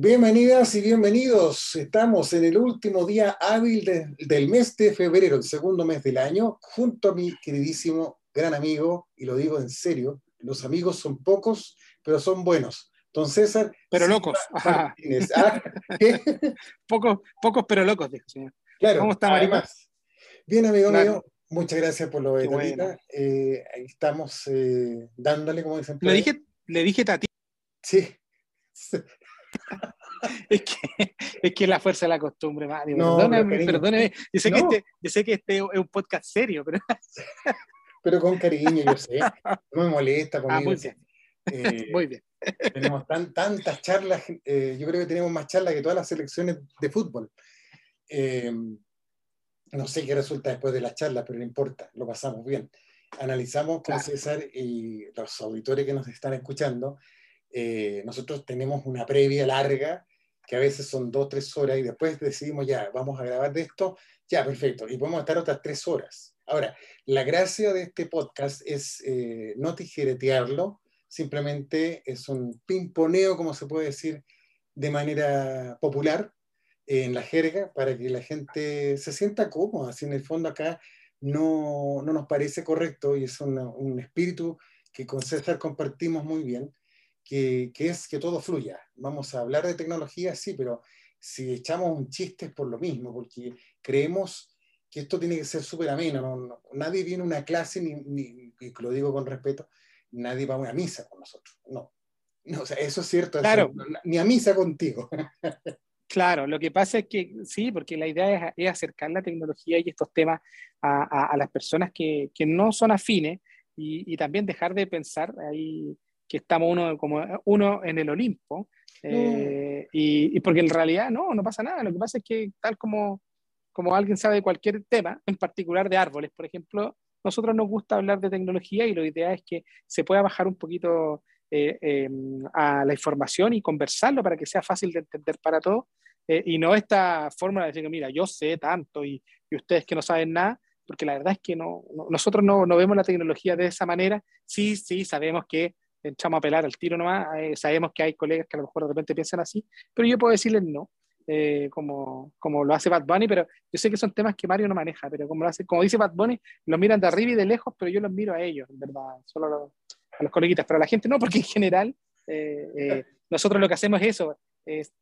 Bienvenidas y bienvenidos. Estamos en el último día hábil del mes de febrero, el segundo mes del año, junto a mi queridísimo gran amigo, y lo digo en serio, los amigos son pocos, pero son buenos. Don César. Pero locos. ¿Ah? pocos, pocos, pero locos, dijo señor. Claro, ¿Cómo está, además, Bien, amigo mío. Muchas gracias por lo de Tatita. Eh, estamos eh, dándole, como dicen. Le dije, le dije Tatita. Sí. es, que, es que la fuerza de la costumbre, Mario. perdóneme, perdóneme. Yo sé, que este, yo sé que este es un podcast serio, pero. pero con cariño, yo sé. No me molesta ah, conmigo. muy bien. Eh, muy bien. Tenemos tan, tantas charlas, eh, yo creo que tenemos más charlas que todas las selecciones de fútbol. Eh, no sé qué resulta después de la charla, pero no importa, lo pasamos bien. Analizamos con César y los auditores que nos están escuchando, eh, nosotros tenemos una previa larga, que a veces son dos, tres horas, y después decidimos, ya, vamos a grabar de esto, ya, perfecto, y podemos estar otras tres horas. Ahora, la gracia de este podcast es eh, no tijeretearlo, simplemente es un pimponeo, como se puede decir, de manera popular, en la jerga, para que la gente se sienta cómoda. Así en el fondo acá no, no nos parece correcto y es un espíritu que con César compartimos muy bien que, es que todo fluya. Vamos a hablar de tecnología, sí, pero si echamos un chiste es por lo mismo, porque creemos que esto tiene que ser súper ameno. nadie viene a una clase, ni, y lo digo con respeto, nadie va a una misa con nosotros. No. no o sea, eso es cierto. Claro. ni a misa contigo. Claro, lo que pasa es que sí, porque la idea es, acercar la tecnología y estos temas a, a, las personas que, que, no son afines y, y, también dejar de pensar ahí que estamos uno, como uno en el Olimpo, eh, y, porque en realidad no, no pasa nada. Lo que pasa es que tal como, como alguien sabe de cualquier tema, en particular de árboles, por ejemplo, nosotros nos gusta hablar de tecnología y la idea es que se pueda bajar un poquito eh, em, a la información y conversarlo para que sea fácil de entender para todos. Eh, y no esta forma de decir, mira, yo sé tanto y, y, ustedes que no saben nada, porque la verdad es que no, nosotros no, no, vemos la tecnología de esa manera. Sí, sí, sabemos que echamos a pelar al tiro nomás. Eh, sabemos que hay colegas que a lo mejor de repente piensan así, pero yo puedo decirles no, eh, como, como lo hace Bad Bunny, pero yo sé que son temas que Mario no maneja, pero como, lo hace, como dice Bad Bunny, los miran de arriba y de lejos, pero yo los miro a ellos, en verdad, solo a los, a los coleguitas, pero a la gente no, porque en general eh, nosotros lo que hacemos es eso.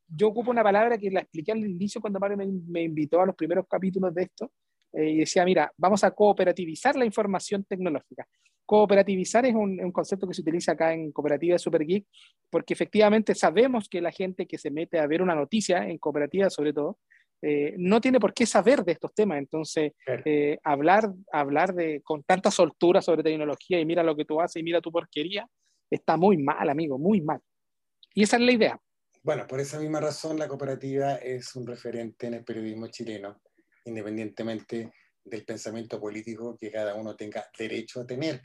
yo ocupo una palabra que la expliqué al inicio cuando Mario me, me invitó a los primeros capítulos de esto, y decía, mira, vamos a cooperativizar la información tecnológica. Cooperativizar es un, concepto que se utiliza acá en Cooperativa Super Geek, porque efectivamente sabemos que la gente que se mete a ver una noticia, en cooperativa sobre todo, eh, no tiene por qué saber de estos temas. Entonces, eh, hablar, hablar de, con tanta soltura sobre tecnología y mira lo que tú haces y mira tu porquería, está muy mal, amigo, muy mal. Y esa es la idea. Bueno, por esa misma razón la cooperativa es un referente en el periodismo chileno, independientemente del pensamiento político que cada uno tenga derecho a tener.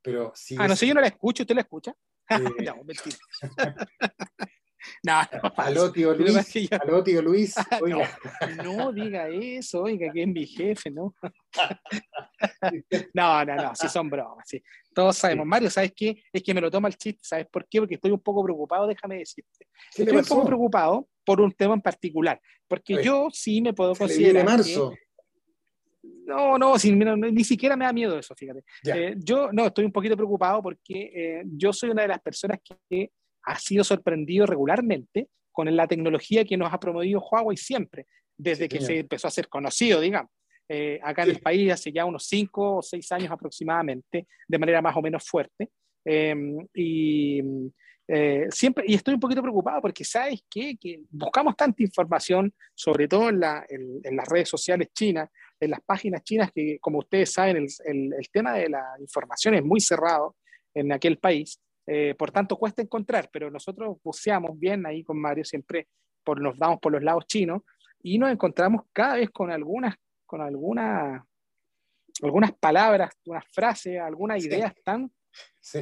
Pero si ah, no sé, yo no la escucho, ¿usted la escucha? Eh... no, mentira. no, no. Aló, tío Luis. Yo... Aló, tío Luis. Oiga. No, no, diga eso, oiga, que es mi jefe, ¿no? no, no, no, sí son bromas, sí. Todos sabemos. Mario, ¿sabes qué? Es que me lo toma el chiste, ¿sabes por qué? Porque estoy un poco preocupado, déjame decirte. Estoy un poco preocupado por un tema en particular, porque yo sí me puedo considerar. marzo. No, no, ni siquiera me da miedo eso, fíjate. Eh, yo no, estoy un poquito preocupado porque eh, yo soy una de las personas que ha sido sorprendido regularmente con la tecnología que nos ha promovido Huawei siempre, desde que se empezó a ser conocido, digamos. Eh, acá en el país hace ya unos cinco o seis años aproximadamente, de manera más o menos fuerte. Em, y siempre, y estoy un poquito preocupado porque, ¿sabes qué? Que buscamos tanta información, sobre todo en, en las redes sociales chinas, en las páginas chinas que, como ustedes saben, el, el, tema de la información es muy cerrado en aquel país, eh, por tanto cuesta encontrar, pero nosotros buceamos bien ahí con Mario, siempre por, nos damos por los lados chinos y nos encontramos cada vez con algunas, con algunas, algunas palabras, unas frases, algunas ideas tan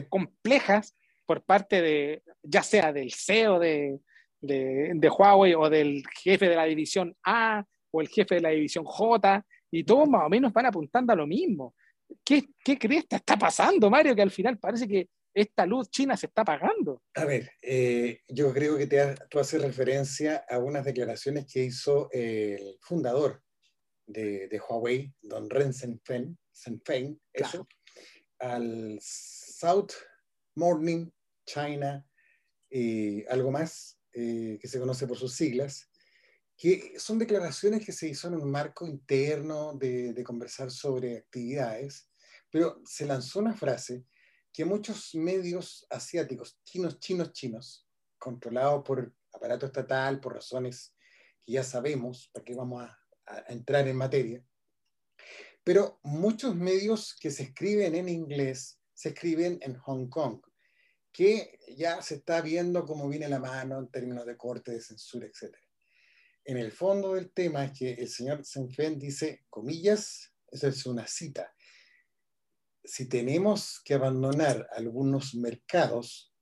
complejas por parte de, ya sea del CEO de, de, de Huawei o del jefe de la división A o el jefe de la división J, y todos más o menos van apuntando a lo mismo. ¿Qué, qué crees que está pasando, Mario? Que al final parece que esta luz china se está pagando. A ver, eh, yo creo que te tú haces referencia a unas declaraciones que hizo el fundador de, de Huawei, don Ren Zhengfeng, eso, al South Morning China, y algo más, eh, que se conoce por sus siglas, que son declaraciones que se hizo en un marco interno de, de conversar sobre actividades, pero se lanzó una frase que muchos medios asiáticos, chinos, chinos, chinos, controlados por aparato estatal, por razones que ya sabemos, para qué vamos a, entrar en materia, pero muchos medios que se escriben en inglés se escriben en Hong Kong, que ya se está viendo cómo viene la mano en términos de corte, de censura, etc. En el fondo del tema es que el señor Senfen dice, comillas, esa es una cita, si tenemos que abandonar algunos mercados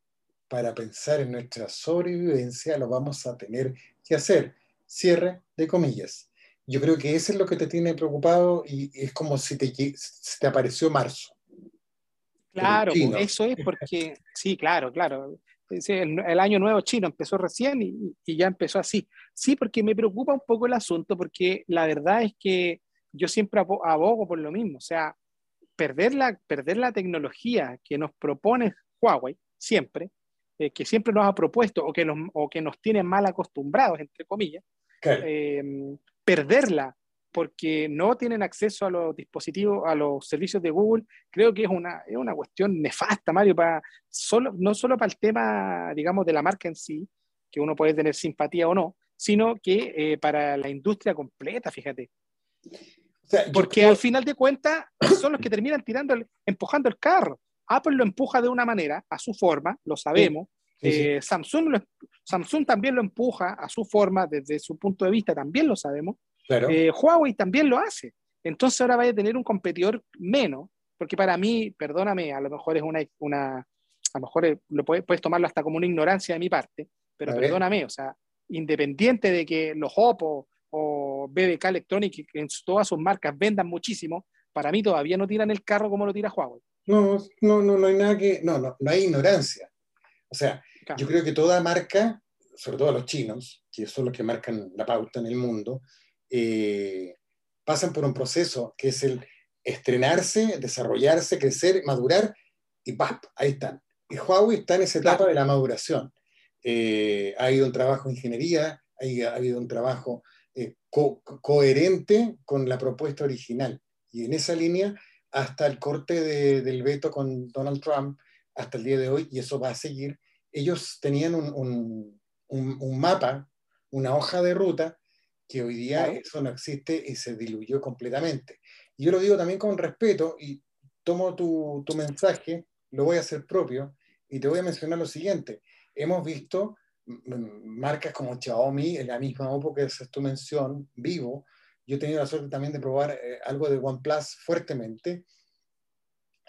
para pensar en nuestra sobrevivencia, lo vamos a tener que hacer. Cierre de comillas. Yo creo que eso es lo que te tiene preocupado y es como si te, te apareció marzo. Claro, eso es porque, sí, claro, claro. El, año nuevo chino empezó recién y, y, ya empezó así. Sí, porque me preocupa un poco el asunto, porque la verdad es que yo siempre abogo por lo mismo. O sea, perder la, perder la tecnología que nos propone Huawei siempre, eh, que siempre nos ha propuesto o que, nos, o que nos tiene mal acostumbrados, entre comillas, eh, perderla porque no tienen acceso a los dispositivos, a los servicios de Google, creo que es una, es una cuestión nefasta, Mario, para solo, no solo para el tema, digamos, de la marca en sí, que uno puede tener simpatía o no, sino que eh, para la industria completa, fíjate. Porque al final de cuentas son los que terminan tirando, empujando el carro. Apple lo empuja de una manera, a su forma, lo sabemos. Eh, Samsung, Samsung también lo empuja a su forma, desde su punto de vista, también lo sabemos. Eh, Huawei también lo hace. Entonces ahora vaya a tener un competidor menos, porque para mí, perdóname, a lo mejor es una, una a lo mejor lo puedes, puedes, tomarlo hasta como una ignorancia de mi parte, pero perdóname, o sea, independiente de que los Oppo o BBK Electronic, que en todas sus marcas vendan muchísimo, para mí todavía no tiran el carro como lo tira Huawei. No, no, no, no hay nada que, no, no, no hay ignorancia. O sea, yo creo que toda marca, sobre todo los chinos, que son los que marcan la pauta en el mundo, eh, pasan por un proceso que es el estrenarse, desarrollarse, crecer, madurar y ¡pap! Ahí están. Y Huawei está en esa etapa de la maduración. Eh, ha habido un trabajo de ingeniería, ha habido un trabajo eh, coherente con la propuesta original. Y en esa línea, hasta el corte del veto con Donald Trump, hasta el día de hoy, y eso va a seguir, ellos tenían un, un, mapa, una hoja de ruta, que hoy día eso no existe y se diluyó completamente. Y yo lo digo también con respeto y tomo tu, tu mensaje, lo voy a hacer propio y te voy a mencionar lo siguiente. Hemos visto marcas como Xiaomi, en la misma Oppo que es tu mención, Vivo. Yo he tenido la suerte también de probar eh, algo de OnePlus fuertemente.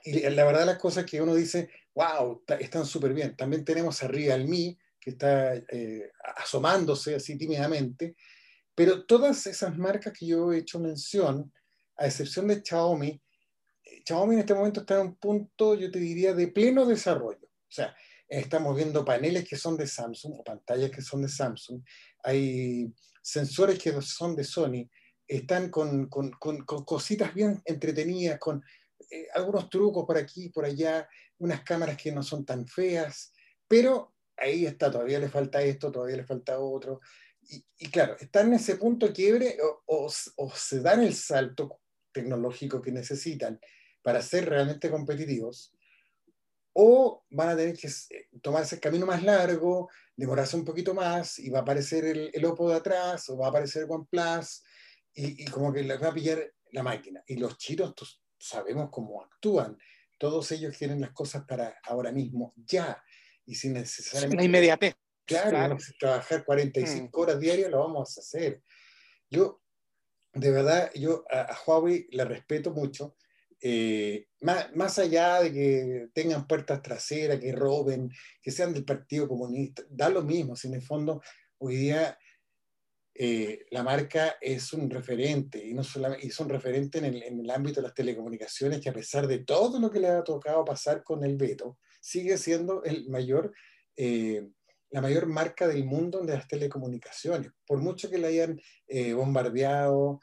Y la verdad las cosas que uno dice, wow, están súper bien. También tenemos a Realme, que está eh, asomándose así tímidamente. Pero todas esas marcas que yo he hecho mención, a excepción de Xiaomi, eh, Xiaomi en este momento está en un punto, yo te diría, de pleno desarrollo. O sea, estamos viendo paneles que son de Samsung o pantallas que son de Samsung, hay sensores que son de Sony, están con, con, con, cositas bien entretenidas, con eh, algunos trucos por aquí por allá, unas cámaras que no son tan feas, pero ahí está, todavía le falta esto, todavía le falta otro. Y, y claro, están en ese punto quiebre o, o se dan el salto tecnológico que necesitan para ser realmente competitivos, o van a tener que eh, tomarse el camino más largo, demorarse un poquito más y va a aparecer el, el Oppo de atrás o va a aparecer OnePlus y, y como que les va a pillar la máquina. Y los chinos sabemos cómo actúan. Todos ellos quieren las cosas para ahora mismo, ya. Y sin necesariamente... Una inmediatez. Claro, claro. trabajar 45 mm. horas diarias, lo vamos a hacer. Yo, de verdad, yo a, a Huawei le respeto mucho eh, más, más, allá de que tengan puertas traseras, que roben, que sean del Partido Comunista, da lo mismo, si en el fondo hoy día eh, la marca es un referente, y no solamente, es un referente en el, en el, ámbito de las telecomunicaciones, que a pesar de todo lo que le ha tocado pasar con el veto, sigue siendo el mayor, eh, la mayor marca del mundo de las telecomunicaciones. Por mucho que le hayan eh, bombardeado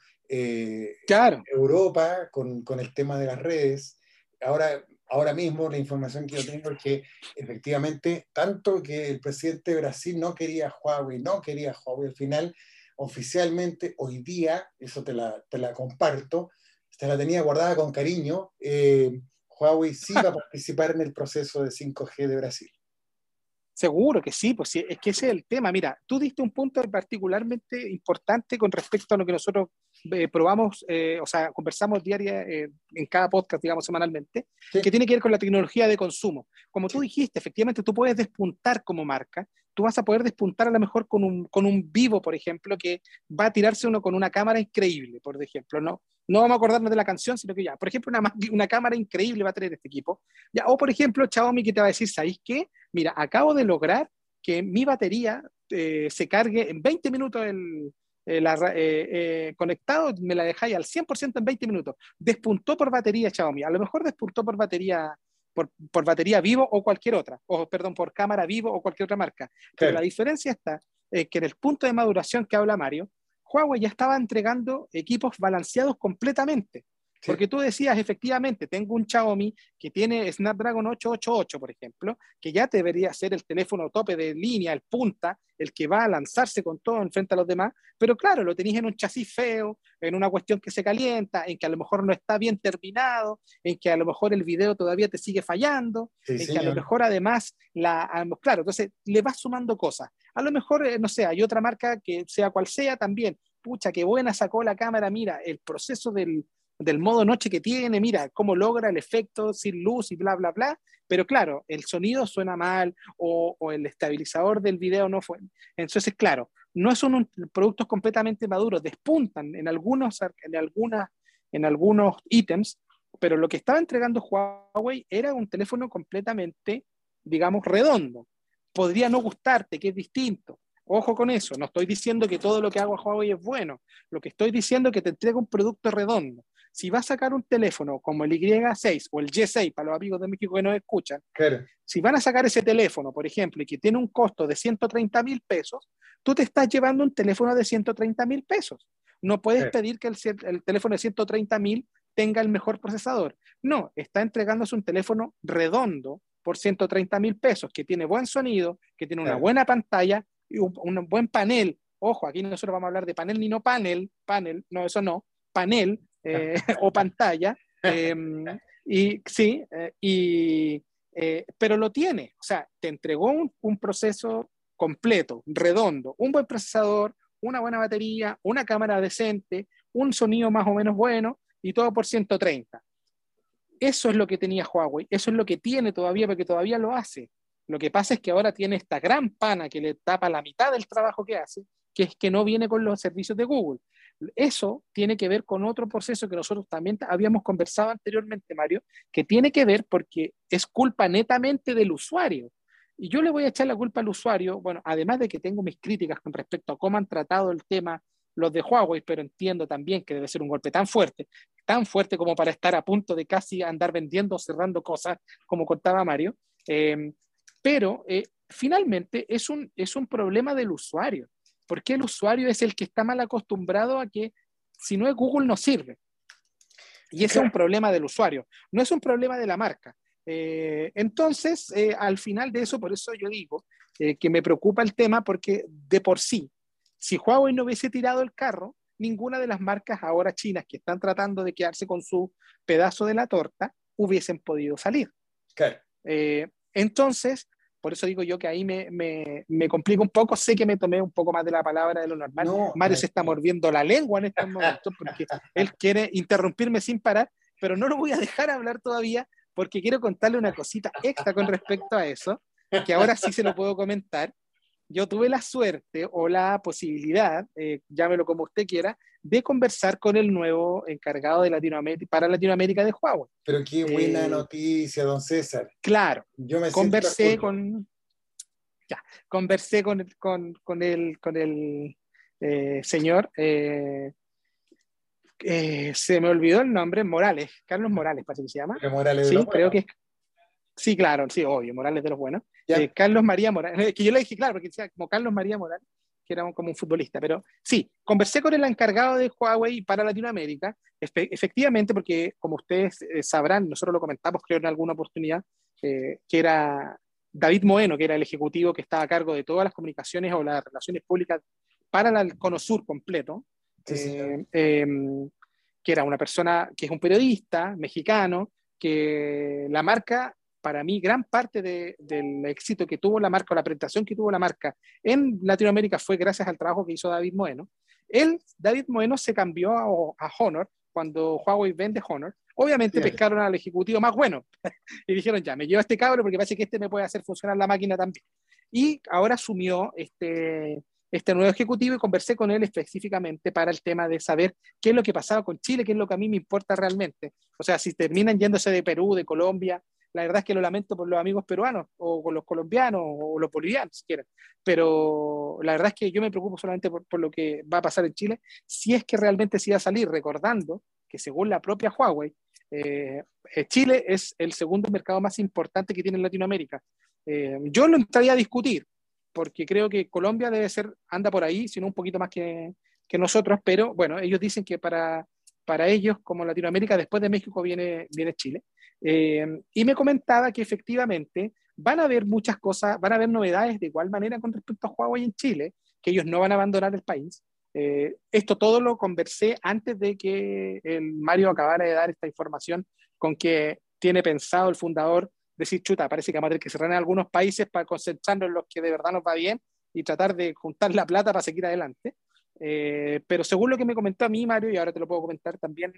claro. Europa con, con el tema de las redes, ahora ahora mismo la información que yo tengo es que efectivamente, tanto que el presidente de Brasil no quería Huawei, no quería Huawei, al final, oficialmente, hoy día, eso te la, te la comparto, te la tenía guardada con cariño, eh, Huawei sí va a participar en el proceso de 5G de Brasil. Seguro que sí, pues es que ese es el tema. Mira, tú diste un punto particularmente importante con respecto a lo que nosotros eh, probamos, eh, o sea, conversamos diaria eh, en cada podcast, digamos, semanalmente, que tiene que ver con la tecnología de consumo. Como tú dijiste, efectivamente tú puedes despuntar como marca, tú vas a poder despuntar a lo mejor con un, con un vivo, por ejemplo, que va a tirarse uno con una cámara increíble, por ejemplo, ¿no? no vamos a acordarnos de la canción, sino que ya, por ejemplo, una, una cámara increíble va a tener este equipo. Ya, o por ejemplo, Xiaomi que te va a decir, ¿sabéis qué? Mira, acabo de lograr que mi batería eh, se cargue en 20 minutos el, eh, eh, conectado, me la dejáis al 100% en 20 minutos. Despuntó por batería Xiaomi, a lo mejor despuntó por batería por, por, batería vivo o cualquier otra, o perdón, por cámara vivo o cualquier otra marca. Pero la diferencia está que en el punto de maduración que habla Mario, Huawei ya estaba entregando equipos balanceados completamente. Porque tú decías, efectivamente, tengo un Xiaomi que tiene Snapdragon 888, por ejemplo, que ya debería ser el teléfono tope de línea, el punta, el que va a lanzarse con todo en frente a los demás. Pero claro, lo tenéis en un chasis feo, en una cuestión que se calienta, en que a lo mejor no está bien terminado, en que a lo mejor el video todavía te sigue fallando, en que a lo mejor además, la, claro, entonces le vas sumando cosas. A lo mejor, eh, no sé, hay otra marca que sea cual sea también, pucha, qué buena sacó la cámara, mira, el proceso del, del modo noche que tiene, mira cómo logra el efecto sin luz y bla, bla, bla. Pero claro, el sonido suena mal o, el estabilizador del video no fue. Entonces, claro, no son productos completamente maduros, despuntan en algunos, en, algunas, en algunos ítems, pero lo que estaba entregando Huawei era un teléfono completamente, digamos, redondo. Podría no gustarte, que es distinto. Ojo con eso, no estoy diciendo que todo lo que hago a Huawei es bueno, lo que estoy diciendo es que te entrega un producto redondo si va a sacar un teléfono como el Y6 o el Y6 para los amigos de México que nos escuchan, si van a sacar ese teléfono, por ejemplo, y que tiene un costo de 130 mil pesos, tú te estás llevando un teléfono de 130 mil pesos. No puedes pedir que el, teléfono de 130 mil tenga el mejor procesador. No, está entregándose un teléfono redondo por 130 mil pesos, que tiene buen sonido, que tiene una buena pantalla y un, un, buen panel. Ojo, aquí nosotros vamos a hablar de panel ni no panel, panel, no, eso no, panel eh, o pantalla. Em, y sí, eh, y, eh, pero lo tiene, o sea, te entregó un, proceso completo, redondo, un buen procesador, una buena batería, una cámara decente, un sonido más o menos bueno y todo por 130. Eso es lo que tenía Huawei, eso es lo que tiene todavía porque todavía lo hace. Lo que pasa es que ahora tiene esta gran pana que le tapa la mitad del trabajo que hace, que es que no viene con los servicios de Google. Eso tiene que ver con otro proceso que nosotros también habíamos conversado anteriormente, Mario, que tiene que ver porque es culpa netamente del usuario. Y yo le voy a echar la culpa al usuario, bueno, además de que tengo mis críticas con respecto a cómo han tratado el tema los de Huawei, pero entiendo también que debe ser un golpe tan fuerte, tan fuerte como para estar a punto de casi andar vendiendo o cerrando cosas, como contaba Mario. Eh, pero eh, finalmente es un, es un problema del usuario porque el usuario es el que está mal acostumbrado a que si no es Google no sirve. Y ese es un problema del usuario, no es un problema de la marca. Eh, entonces, eh, al final de eso, por eso yo digo eh, que me preocupa el tema, porque de por sí, si Huawei no hubiese tirado el carro, ninguna de las marcas ahora chinas que están tratando de quedarse con su pedazo de la torta hubiesen podido salir. entonces, por eso digo yo que ahí me, me, me complica un poco. Sé que me tomé un poco más de la palabra de lo normal. Mario se está mordiendo la lengua en este momento porque él quiere interrumpirme sin parar, pero no lo voy a dejar hablar todavía porque quiero contarle una cosita extra con respecto a eso, que ahora sí se lo puedo comentar. Yo tuve la suerte o la posibilidad, eh, llámelo como usted quiera, de conversar con el nuevo encargado de Latinoamérica, para Latinoamérica de Huawei. Pero qué buena eh, noticia, don César. Claro, yo me conversé con, ya, conversé con, con, con, el, con, el, eh, señor, eh, se me olvidó el nombre, Morales, Carlos Morales, parece que se llama. Morales sí, creo que Sí, claro, sí, obvio, Morales de los buenos. Carlos María Morales, que yo le dije, claro, porque decía como Carlos María Morales, que era como un futbolista, pero sí, conversé con el encargado de Huawei para Latinoamérica, efectivamente, porque como ustedes sabrán, nosotros lo comentamos creo en alguna oportunidad, que era David Moeno, que era el ejecutivo que estaba a cargo de todas las comunicaciones o las relaciones públicas para el Cono Sur completo, eh, em, que era una persona que es un periodista mexicano, que la marca, para mí, gran parte del éxito que tuvo la marca o la presentación que tuvo la marca en Latinoamérica fue gracias al trabajo que hizo David Moeno. Él, David Moeno, se cambió a Honor cuando Huawei vende Honor Obviamente pescaron al ejecutivo más bueno y dijeron, ya, me llevo a este cabro porque parece que este me puede hacer funcionar la máquina también. Y ahora asumió este, este nuevo ejecutivo y conversé con él específicamente para el tema de saber qué es lo que pasaba con Chile, qué es lo que a mí me importa realmente. O sea, si terminan yéndose de Perú, de Colombia, la verdad es que lo lamento por los amigos peruanos o con los colombianos o los bolivianos, si quieren. Pero la verdad es que yo me preocupo solamente por, por, lo que va a pasar en Chile, si es que realmente se va a salir, recordando que según la propia Huawei, eh, Chile es el segundo mercado más importante que tiene en Latinoamérica. Eh, yo lo entraría a discutir, porque creo que Colombia debe ser, anda por ahí, sino un poquito más que, que nosotros, pero bueno, ellos dicen que para, para ellos, como Latinoamérica, después de México viene, viene Chile. Y me comentaba que efectivamente van a haber muchas cosas, van a haber novedades de igual manera con respecto a Huawei en Chile, que ellos no van a abandonar el país. Eh, esto todo lo conversé antes de que el Mario acabara de dar esta información con que tiene pensado el fundador decir, chuta, parece que vamos a tener que cerrar en algunos países para concentrarnos en los que de verdad nos va bien y tratar de juntar la plata para seguir adelante. Eh, pero según lo que me comentó a mí, Mario, y ahora te lo puedo comentar también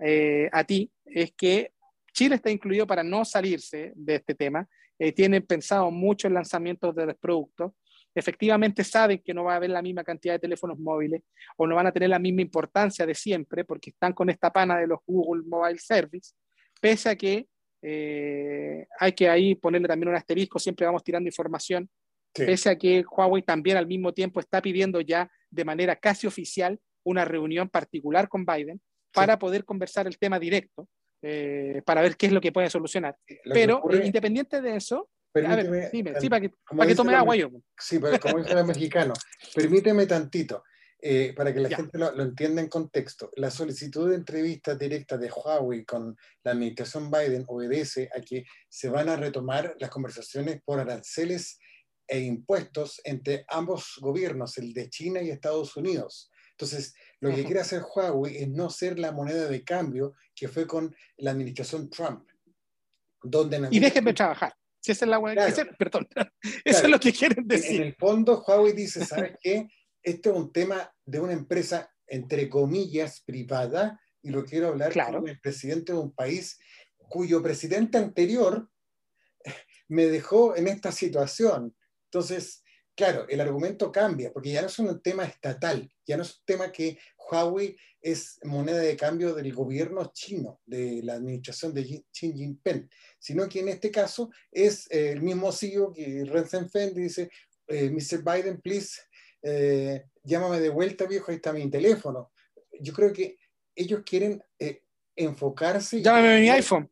eh, a ti, es que Chile está incluido para no salirse de este tema. tienen pensado mucho en lanzamientos de los productos efectivamente saben que no va a haber la misma cantidad de teléfonos móviles o no van a tener la misma importancia de siempre porque están con esta pana de los Google Mobile Service, pese a que eh, hay que ahí ponerle también un asterisco, siempre vamos tirando información, pese a que Huawei también al mismo tiempo está pidiendo ya de manera casi oficial una reunión particular con Biden para poder conversar el tema directo, eh, para ver qué es lo que puede solucionar. Pero independiente de eso, Permíteme, sí, para que, tome agua yo. Sí, pero como dice el mexicano, permíteme tantito, eh, para que la gente lo, entienda en contexto. La solicitud de entrevista directa de Huawei con la administración Biden obedece a que se van a retomar las conversaciones por aranceles e impuestos entre ambos gobiernos, el de China y Estados Unidos. Entonces, lo que quiere hacer Huawei es no ser la moneda de cambio que fue con la administración Trump. Donde y déjenme trabajar. Si esa es la perdón, eso es lo que quieren decir. En el fondo, Huawei dice, ¿sabes qué? Esto es un tema de una empresa, entre comillas, privada, y lo quiero hablar con el presidente de un país cuyo presidente anterior me dejó en esta situación. Entonces, claro, el argumento cambia, porque ya no es un tema estatal, ya no es un tema que Huawei es moneda de cambio del gobierno chino, de la administración de Xi Jinping, sino que en este caso es eh, el mismo CEO que Ren Zhengfeng dice, eh, Mr. Biden, please, eh, llámame de vuelta, viejo, ahí está mi teléfono. Yo creo que ellos quieren enfocarse. Llámame mi iPhone.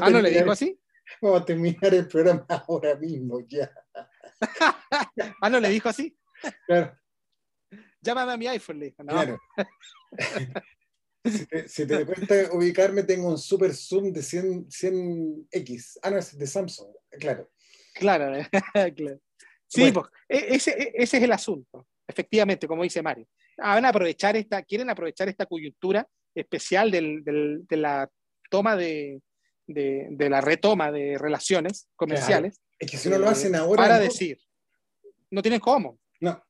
ah, ¿no le dijo así? Vamos a terminar el programa ahora mismo, ya. ah, ¿no le dijo así? Claro. Llámame a mi iPhone, le Claro. si, te, cuesta ubicarme, tengo un super zoom de 100, 100X. Ah, no, es de Samsung, claro. Claro, claro. Sí, pues, e, ese, e, ese, es el asunto, efectivamente, como dice Mario. Ah, van a aprovechar esta, quieren aprovechar esta coyuntura especial del, del, de la toma de, de, de, la retoma de relaciones comerciales. Es que si no lo hacen ahora. Para decir, no tienen cómo. No.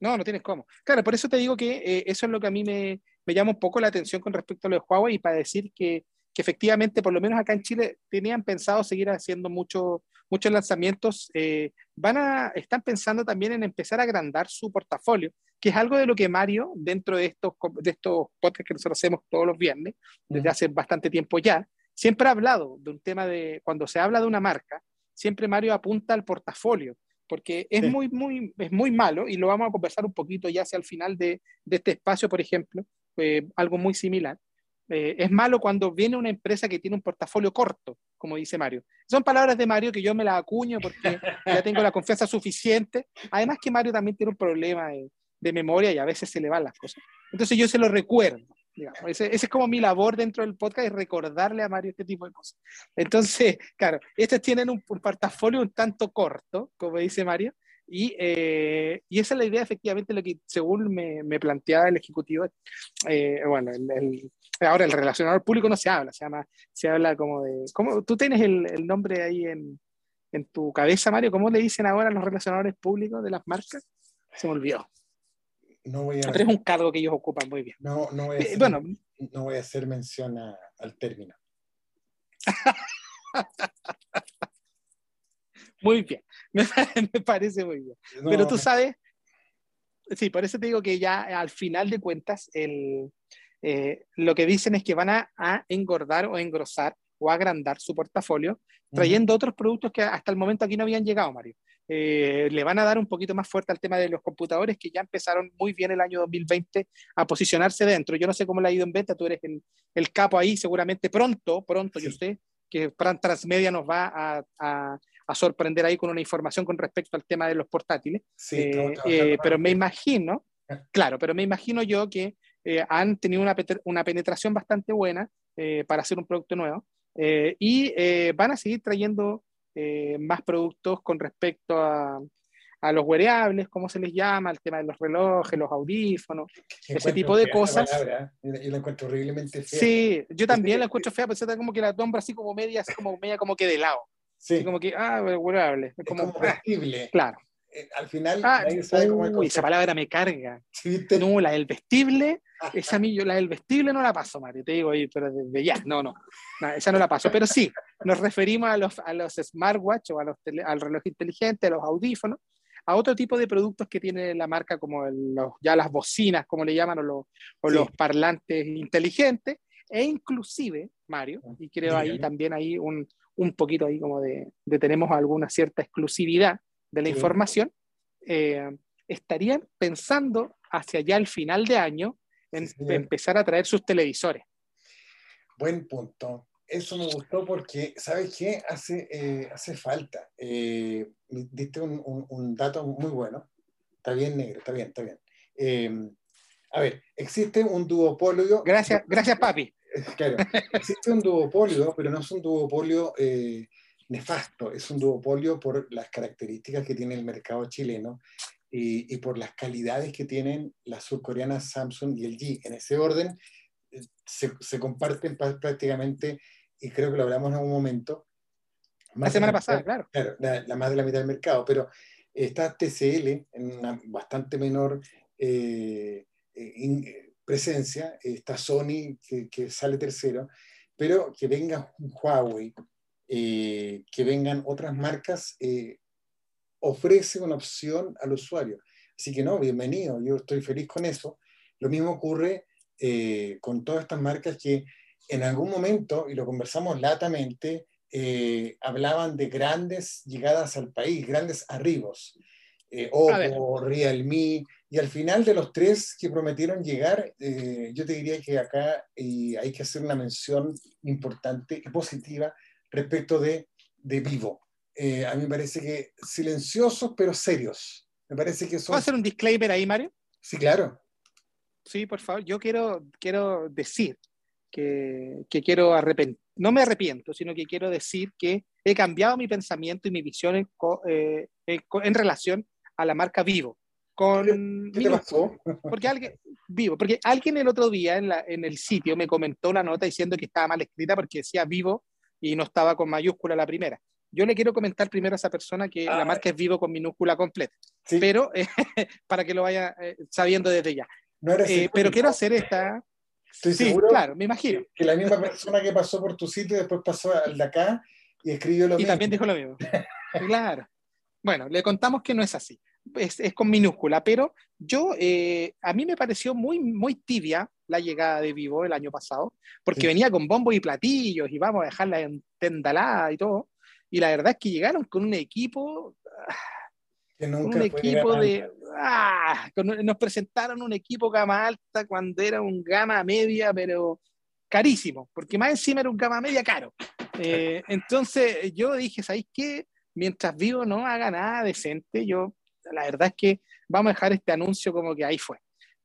No, no tienes cómo. Claro, por eso te digo que eh, eso es lo que a mí me, me, llama un poco la atención con respecto a lo de Huawei y para decir que, que efectivamente, por lo menos acá en Chile, tenían pensado seguir haciendo mucho, muchos lanzamientos. Eh, van a, están pensando también en empezar a agrandar su portafolio, que es algo de lo que Mario, dentro de estos, de estos podcasts que nosotros hacemos todos los viernes, desde hace bastante tiempo ya, siempre ha hablado de un tema de, cuando se habla de una marca, siempre Mario apunta al portafolio porque es, muy, muy, es muy malo y lo vamos a conversar un poquito ya hacia el final de, de este espacio, por ejemplo, eh, algo muy similar. Eh, es malo cuando viene una empresa que tiene un portafolio corto, como dice Mario. Son palabras de Mario que yo me las acuño porque ya tengo la confianza suficiente. Además que Mario también tiene un problema de, de memoria y a veces se le van las cosas. Entonces yo se lo recuerdo. Ese, es como mi labor dentro del podcast, es recordarle a Mario este tipo de cosas. Entonces, claro, estos tienen un, portafolio un tanto corto, como dice Mario, y, eh, y, esa es la idea, efectivamente, lo que según me, me planteaba el ejecutivo, eh, bueno, el, ahora el relacionador público no se habla, se, llama, se habla como de, ¿cómo, tú tienes el, el nombre ahí en, en, tu cabeza, Mario, ¿cómo le dicen ahora los relacionadores públicos de las marcas? Se me olvidó no voy a... Pero es un cargo que ellos ocupan muy bien. No, no, voy, a eh, hacer, bueno, no voy a hacer mención al término. muy bien, me, parece muy bien. Pero tú sabes, sí, por eso te digo que ya al final de cuentas, el, eh, lo que dicen es que van a, a, engordar o engrosar o agrandar su portafolio trayendo otros productos que hasta el momento aquí no habían llegado, Mario. Eh, le van a dar un poquito más fuerte al tema de los computadores que ya empezaron muy bien el año 2020 a posicionarse dentro. Yo no sé cómo le ha ido en venta, tú eres el, el capo ahí, seguramente pronto, pronto, yo sé que Transmedia nos va a, a, a, sorprender ahí con una información con respecto al tema de los portátiles. Sí, eh, eh, pero me imagino, claro, pero me imagino yo que han tenido una, una, penetración bastante buena para hacer un producto nuevo y van a seguir trayendo eh, más productos con respecto a, a, los wearables, como se les llama, el tema de los relojes, los audífonos, ese tipo de cosas. ¿eh? yo la encuentro horriblemente fea. Sí, yo también la encuentro fea, pero está como que la nombra así como media, así como media como que de lado. Sí. como que, ah, wearable. Es como, como ah, claro. Eh, al final ah, nadie sabe cómo esa palabra me carga. No, la del vestible, esa mí, yo la del vestible no la paso, Mario, te digo, pero desde ya, no, no, esa no la paso. Pero sí, nos referimos a los, a los smartwatch o a los al reloj inteligente, a los audífonos, a otro tipo de productos que tiene la marca, como los, ya las bocinas, como le llaman, o, los, o los parlantes inteligentes, e inclusive, Mario, y creo ahí también hay un, un poquito ahí como de, de tenemos alguna cierta exclusividad de la información, eh, estarían pensando hacia ya el final de año en empezar a traer sus televisores. Buen punto. Eso me gustó porque, ¿sabes qué? Hace, eh, hace falta. Eh, diste un, un, dato muy bueno. Está bien, negro, está bien, está bien. a ver, existe un duopolio. Gracias, gracias, papi. Claro, existe un duopolio, pero no es un duopolio nefasto, es un duopolio por las características que tiene el mercado chileno y, y por las calidades que tienen las surcoreanas Samsung y LG. En ese orden eh, se, se comparten prácticamente, y creo que lo hablamos en algún momento. La semana pasada, claro. Claro, la, más de la mitad del mercado, pero está TCL en una bastante menor eh, eh, presencia, está Sony que, que, sale tercero, pero que venga Huawei, eh, que vengan otras marcas, eh, ofrece una opción al usuario. Así que no, bienvenido, yo estoy feliz con eso. Lo mismo ocurre eh, con todas estas marcas que en algún momento, y lo conversamos latamente, hablaban de grandes llegadas al país, grandes arribos. Oppo, Realme, y al final de los tres que prometieron llegar, yo te diría que acá hay que hacer una mención importante y positiva respecto de, de Vivo. Eh, a mí me parece que silenciosos pero serios. Me parece que son... ¿Puedo hacer un disclaimer ahí, Mario? Sí, claro. Sí, por favor. Yo quiero, quiero decir que, que quiero arrepentir, no me arrepiento, sino que quiero decir que he cambiado mi pensamiento y mi visión en, eh, en relación a la marca Vivo. Con ¿Qué te pasó? Porque alguien, vivo, porque alguien el otro día en, la, en el sitio me comentó una nota diciendo que estaba mal escrita porque decía Vivo y no estaba con mayúscula la primera. Yo le quiero comentar primero a esa persona que la ah. marca es vivo con minúscula completa, pero eh, para que lo vaya eh, sabiendo desde ya. Eh, pero quiero hacer esta... Estoy seguro claro, me imagino. Que, la misma persona que pasó por tu sitio después pasó al de acá y escribió lo mismo. Y también dijo lo mismo. claro. Bueno, le contamos que no es así. Es, es con minúscula, pero yo, a mí me pareció muy, muy tibia la llegada de Vivo el año pasado, porque venía con bombos y platillos y vamos a dejarla en tendalada y todo. Y la verdad es que llegaron con un equipo, ah, un equipo de... Ah, nos presentaron un equipo gama alta cuando era un gama media, pero carísimo, porque más encima era un gama media caro. Eh, entonces yo dije, ¿sabéis qué? Mientras vivo no haga nada decente, yo la verdad es que vamos a dejar este anuncio como que ahí fue.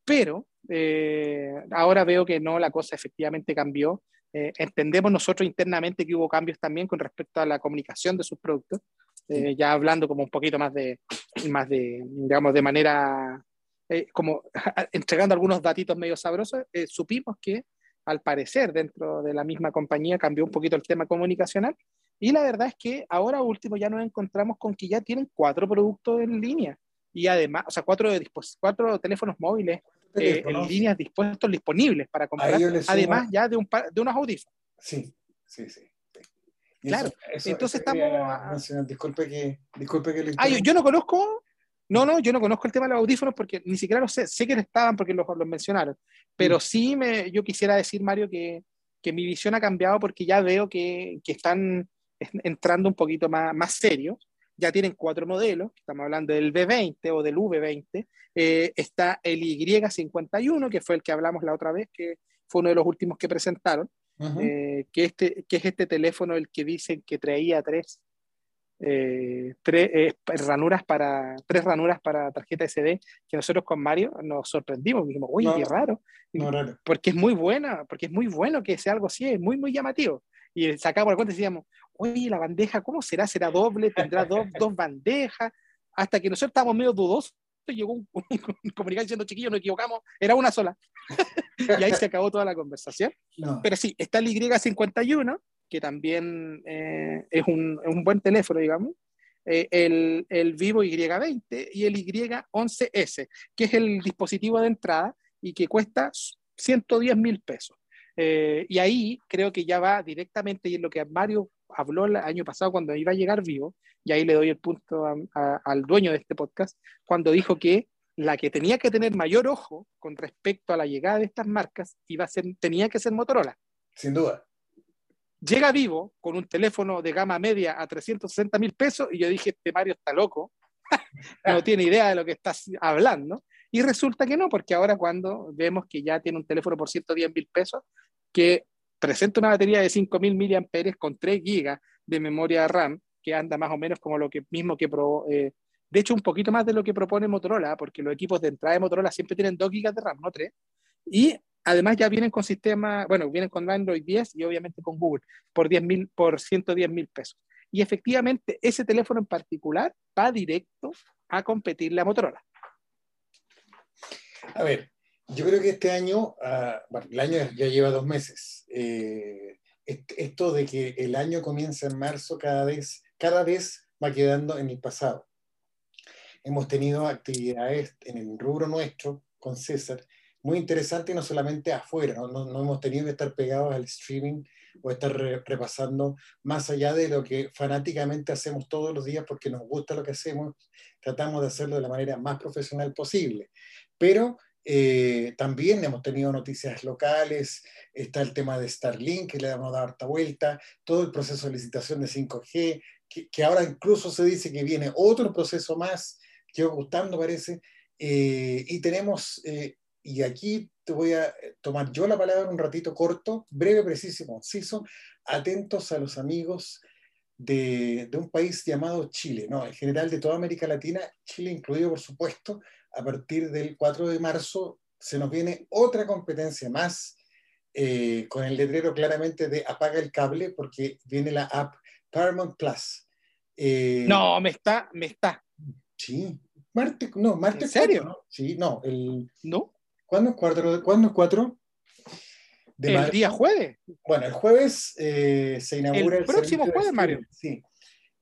Pero eh, ahora veo que no, la cosa efectivamente cambió. Eh, entendemos nosotros internamente que hubo cambios también con respecto a la comunicación de sus productos, eh, ya hablando como un poquito más de, más de digamos, de manera, como entregando algunos datitos medio sabrosos, supimos que al parecer dentro de la misma compañía cambió un poquito el tema comunicacional y la verdad es que ahora último ya nos encontramos con que ya tienen cuatro productos en línea y además, o sea, cuatro, cuatro teléfonos móviles eh, en líneas dispuestos, disponibles para comprar, además ya de, un de unos audífonos. Sí, sí, sí. Claro, entonces estamos... Disculpe que, disculpe que ah, yo, no conozco, no, no, yo no conozco el tema de los audífonos porque ni siquiera lo sé, sé que estaban porque los, los mencionaron, pero mm. sí me, yo quisiera decir, Mario, que, que mi visión ha cambiado porque ya veo que, que están entrando un poquito más, más serios ya tienen cuatro modelos, estamos hablando del B20 o del V20, eh, está el Y51, que fue el que hablamos la otra vez, que fue uno de los últimos que presentaron, eh, que, este, que es este teléfono el que dicen que traía tres, eh, tres ranuras para tres ranuras para tarjeta SD que nosotros con Mario nos sorprendimos dijimos uy qué raro. porque es muy buena porque es muy bueno que sea algo así es muy muy llamativo y sacamos la cuenta y decíamos oye, la bandeja, ¿cómo será? ¿Será doble? ¿Tendrá dos, dos bandejas? Hasta que nosotros estábamos medio dudosos, llegó un, comunicado diciendo, chiquillos, nos equivocamos, era una sola. y ahí se acabó toda la conversación. Pero sí, está el Y51, que también eh, es, un, un, buen teléfono, digamos. Eh, el, el, Vivo Y20 y el Y11S, que es el dispositivo de entrada y que cuesta 110 mil pesos. Eh, y ahí creo que ya va directamente, y es lo que Mario habló el año pasado cuando iba a llegar vivo, y ahí le doy el punto al dueño de este podcast, cuando dijo que la que tenía que tener mayor ojo con respecto a la llegada de estas marcas iba a ser, tenía que ser Motorola. Sin duda. Llega vivo con un teléfono de gama media a 360 mil pesos y yo dije, este Mario está loco, no tiene idea de lo que estás hablando. Y resulta que no, porque ahora cuando vemos que ya tiene un teléfono por 110 mil pesos, que presenta una batería de 5000 mAh con 3 GB de memoria RAM, que anda más o menos como lo que mismo que pro, eh, de hecho un poquito más de lo que propone Motorola, porque los equipos de entrada de Motorola siempre tienen 2 GB de RAM, no 3. Y además ya vienen con sistema, bueno, vienen con Android 10 y obviamente con Google por 10 mil, por 110 mil pesos. Y efectivamente ese teléfono en particular va directo a competirle a Motorola. A ver, yo creo que este año, ah, bueno, el año ya lleva dos meses. Eh, esto de que el año comienza en marzo cada vez, cada vez va quedando en el pasado. Hemos tenido actividades en el rubro nuestro con César muy interesantes, no solamente afuera, ¿no? No, hemos tenido que estar pegados al streaming o estar repasando más allá de lo que fanáticamente hacemos todos los días porque nos gusta lo que hacemos, tratamos de hacerlo de la manera más profesional posible. Pero eh, también hemos tenido noticias locales, está el tema de Starlink, que le a dar harta vuelta, todo el proceso de licitación de 5G, que, ahora incluso se dice que viene otro proceso más, que gustando parece, eh, y tenemos, eh, y aquí te voy a tomar yo la palabra un ratito corto, breve, preciso conciso, atentos a los amigos de, de, un país llamado Chile, ¿no? en general de toda América Latina, Chile incluido por supuesto, a partir del 4 de marzo se nos viene otra competencia más eh, con el letrero claramente de apaga el cable porque viene la app Paramount Plus. Eh, no, me está, me está. Sí, martes, no, martes. ¿En serio? ¿no? Sí, no, el... ¿No? ¿Cuándo es cuatro? ¿Cuándo es cuatro? el día jueves. Bueno, el jueves eh, se inaugura el, el próximo jueves, Mario. Sí.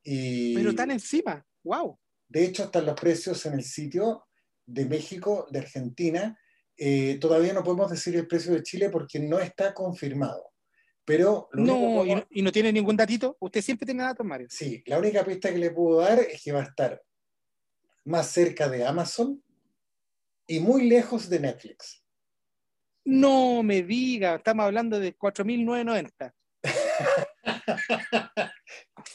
Pero están encima, wow. De hecho, están los precios en el sitio de México, de Argentina. Eh, todavía no podemos decir el precio de Chile porque no está confirmado. Pero no, y no, tiene ningún datito. Usted siempre tiene datos, Mario. Sí, la única pista que le puedo dar es que va a estar más cerca de Amazon y muy lejos de Netflix. No me diga, estamos hablando de 4.990.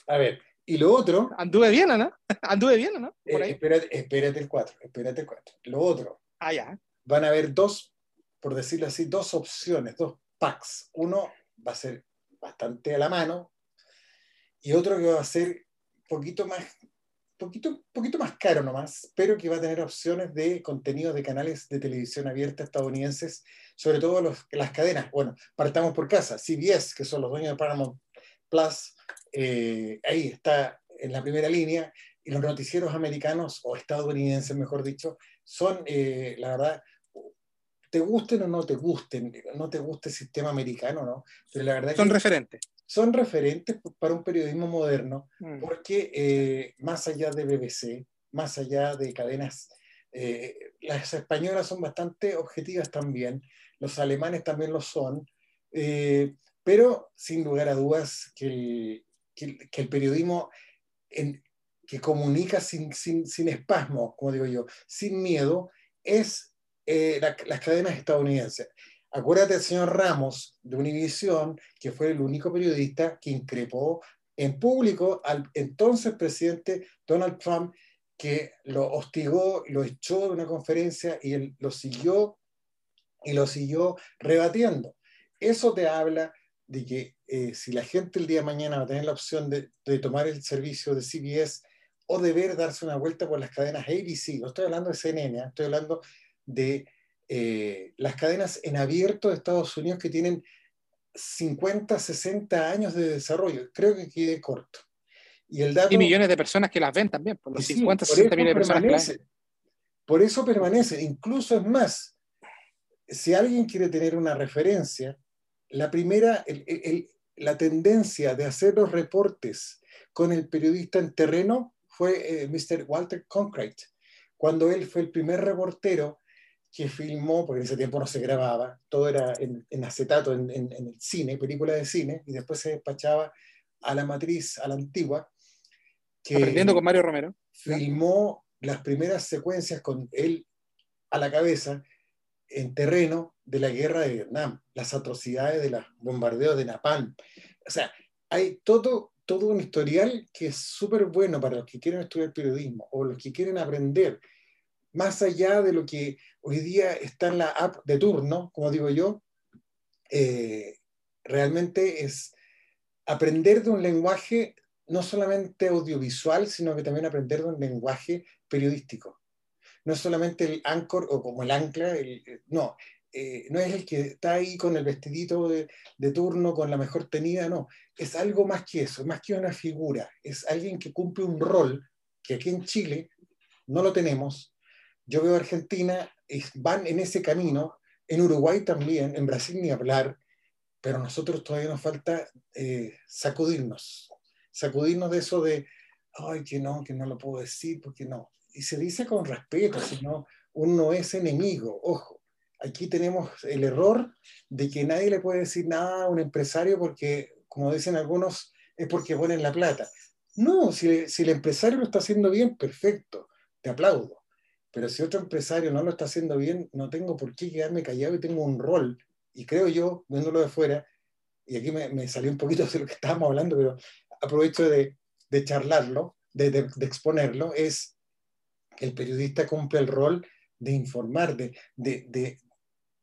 a ver, Y lo otro. Anduve bien, ¿no? Anduve bien, ¿no? Por ahí. espérate, espérate el 4, espérate el 4. Lo otro. Ah, ya. Van a haber dos, por decirlo así, dos opciones, dos packs. Uno va a ser bastante a la mano y otro que va a ser poquito más poquito, poquito más caro nomás, pero que va a tener opciones de contenido de canales de televisión abierta estadounidenses, sobre todo los, las cadenas. Bueno, partamos por casa. CBS, que son los dueños de Paramount Plus, eh, ahí está en la primera línea, y los noticieros americanos, o estadounidenses, mejor dicho, son, eh, la verdad, te gusten o no te gusten, no te guste el sistema americano, ¿no? Pero la verdad son referentes son referentes para un periodismo moderno, mm. porque eh, más allá de BBC, más allá de cadenas, eh, las españolas son bastante objetivas también, los alemanes también lo son, eh, pero sin lugar a dudas que el, que el, periodismo que comunica sin, sin, sin espasmo, como digo yo, sin miedo, es las cadenas estadounidenses. Acuérdate del señor Ramos de Univisión, que fue el único periodista que increpó en público al entonces presidente Donald Trump, que lo hostigó, lo echó de una conferencia y él lo siguió y lo siguió rebatiendo. Eso te habla de que eh, si la gente el día de mañana va a tener la opción de, de, tomar el servicio de CBS o de ver darse una vuelta por las cadenas ABC, no estoy hablando de CNN, ¿eh? estoy hablando de eh, las cadenas en abierto de Estados Unidos que tienen 50, 60 años de desarrollo. Creo que quede corto. Y, el dato, y millones de personas que las ven también, por los 50, 60 millones de personas Por eso permanece. Incluso es más, si alguien quiere tener una referencia, la primera, la tendencia de hacer los reportes con el periodista en terreno fue eh, Mr. Walter Concrete, cuando él fue el primer reportero que filmó, porque en ese tiempo no se grababa, todo era en, acetato, en, el cine, película de cine, y después se despachaba a la matriz, a la antigua. Que Aprendiendo con Mario Romero. Filmó las primeras secuencias con él a la cabeza en terreno de la guerra de Vietnam, las atrocidades de los bombardeos de Napalm. O sea, hay todo, todo un historial que es súper bueno para los que quieren estudiar periodismo o los que quieren aprender más allá de lo que hoy día está en la app de turno, como digo yo, eh, realmente es aprender de un lenguaje no solamente audiovisual, sino que también aprender de un lenguaje periodístico. No es solamente el anchor o como el ancla, no, eh, no es el que está ahí con el vestidito de, de, turno, con la mejor tenida, no, es algo más que eso, más que una figura, es alguien que cumple un rol que aquí en Chile no lo tenemos, yo veo Argentina, y van en ese camino, en Uruguay también, en Brasil ni hablar, pero a nosotros todavía nos falta eh, sacudirnos, sacudirnos de eso de, ay, que no, que no lo puedo decir, porque no. Y se dice con respeto, si no, uno es enemigo, ojo. Aquí tenemos el error de que nadie le puede decir nada a un empresario porque, como dicen algunos, es porque ponen la plata. No, si, si el empresario lo está haciendo bien, perfecto, te aplaudo pero si otro empresario no lo está haciendo bien, no tengo por qué quedarme callado y tengo un rol. Y creo yo, viéndolo de fuera, y aquí me, salió un poquito de lo que estábamos hablando, pero aprovecho de, de charlarlo, de, de, exponerlo, es el periodista cumple el rol de informar, de,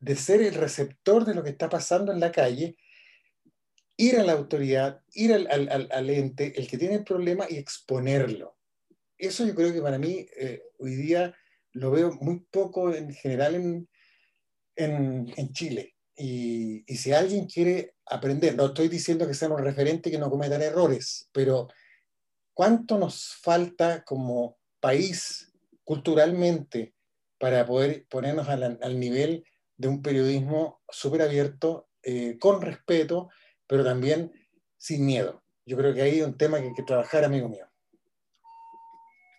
de ser el receptor de lo que está pasando en la calle, ir a la autoridad, ir al, al, al, ente, el que tiene el problema y exponerlo. Eso yo creo que para mí eh, hoy día lo veo muy poco en general en, en, en Chile. Y, y, si alguien quiere aprender, no estoy diciendo que sean un referente que no cometan errores, pero ¿cuánto nos falta como país culturalmente para poder ponernos al, nivel de un periodismo súper abierto, eh, con respeto, pero también sin miedo? Yo creo que ahí hay un tema que hay que trabajar, amigo mío.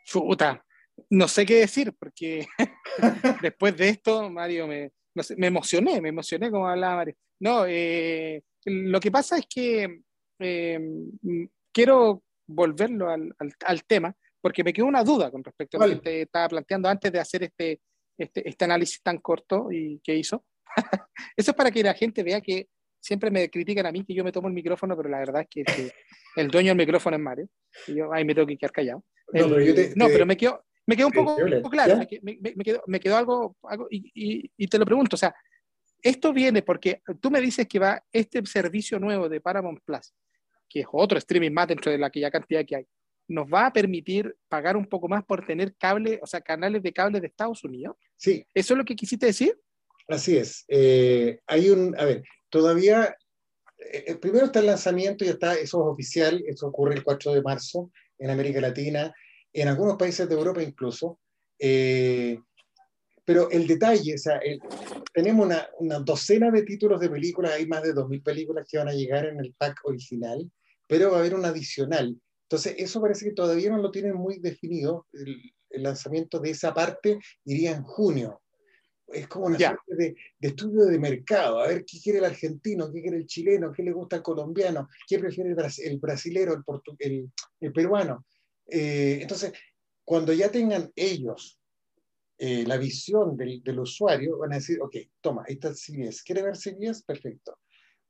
Chuta, no sé qué decir, porque después de esto, Mario, me, emocioné, me emocioné como hablaba Mario. No, eh, lo que pasa es que eh, quiero volverlo al, tema, porque me quedó una duda con respecto a lo que te estaba planteando antes de hacer este, este, este análisis tan corto y que hizo. Eso es para que la gente vea que siempre me critican a mí que yo me tomo el micrófono, pero la verdad es que, el dueño del micrófono es Mario. Y yo ahí me tengo que quedar callado. No, pero, me quedo, me quedo un poco, claro, me, me, quedó, me, quedó, algo, algo y, y, te lo pregunto, o sea, esto viene porque tú me dices que va este servicio nuevo de Paramount Plus, que es otro streaming más dentro de la que ya cantidad que hay, nos va a permitir pagar un poco más por tener cable, o sea, canales de cable de Estados Unidos. Sí. ¿Eso es lo que quisiste decir? Así es. Eh, hay un, a ver, todavía, eh, eh, primero está el lanzamiento y está, eso es oficial, eso ocurre el 4 de marzo en América Latina, en algunos países de Europa incluso. pero el detalle, o sea, tenemos una, una, docena de títulos de películas, hay más de 2.000 películas que van a llegar en el pack original, pero va a haber un adicional. Entonces, eso parece que todavía no lo tienen muy definido. El, el lanzamiento de esa parte iría en junio es como una suerte de, estudio de mercado, a ver qué quiere el argentino, qué quiere el chileno, qué le gusta el colombiano, qué prefiere el, el brasilero, el, el, peruano. Eh, entonces, cuando ya tengan ellos eh, la visión del, del, usuario, van a decir, ok, toma, ahí está CBS, ¿quiere ver CBS? Perfecto.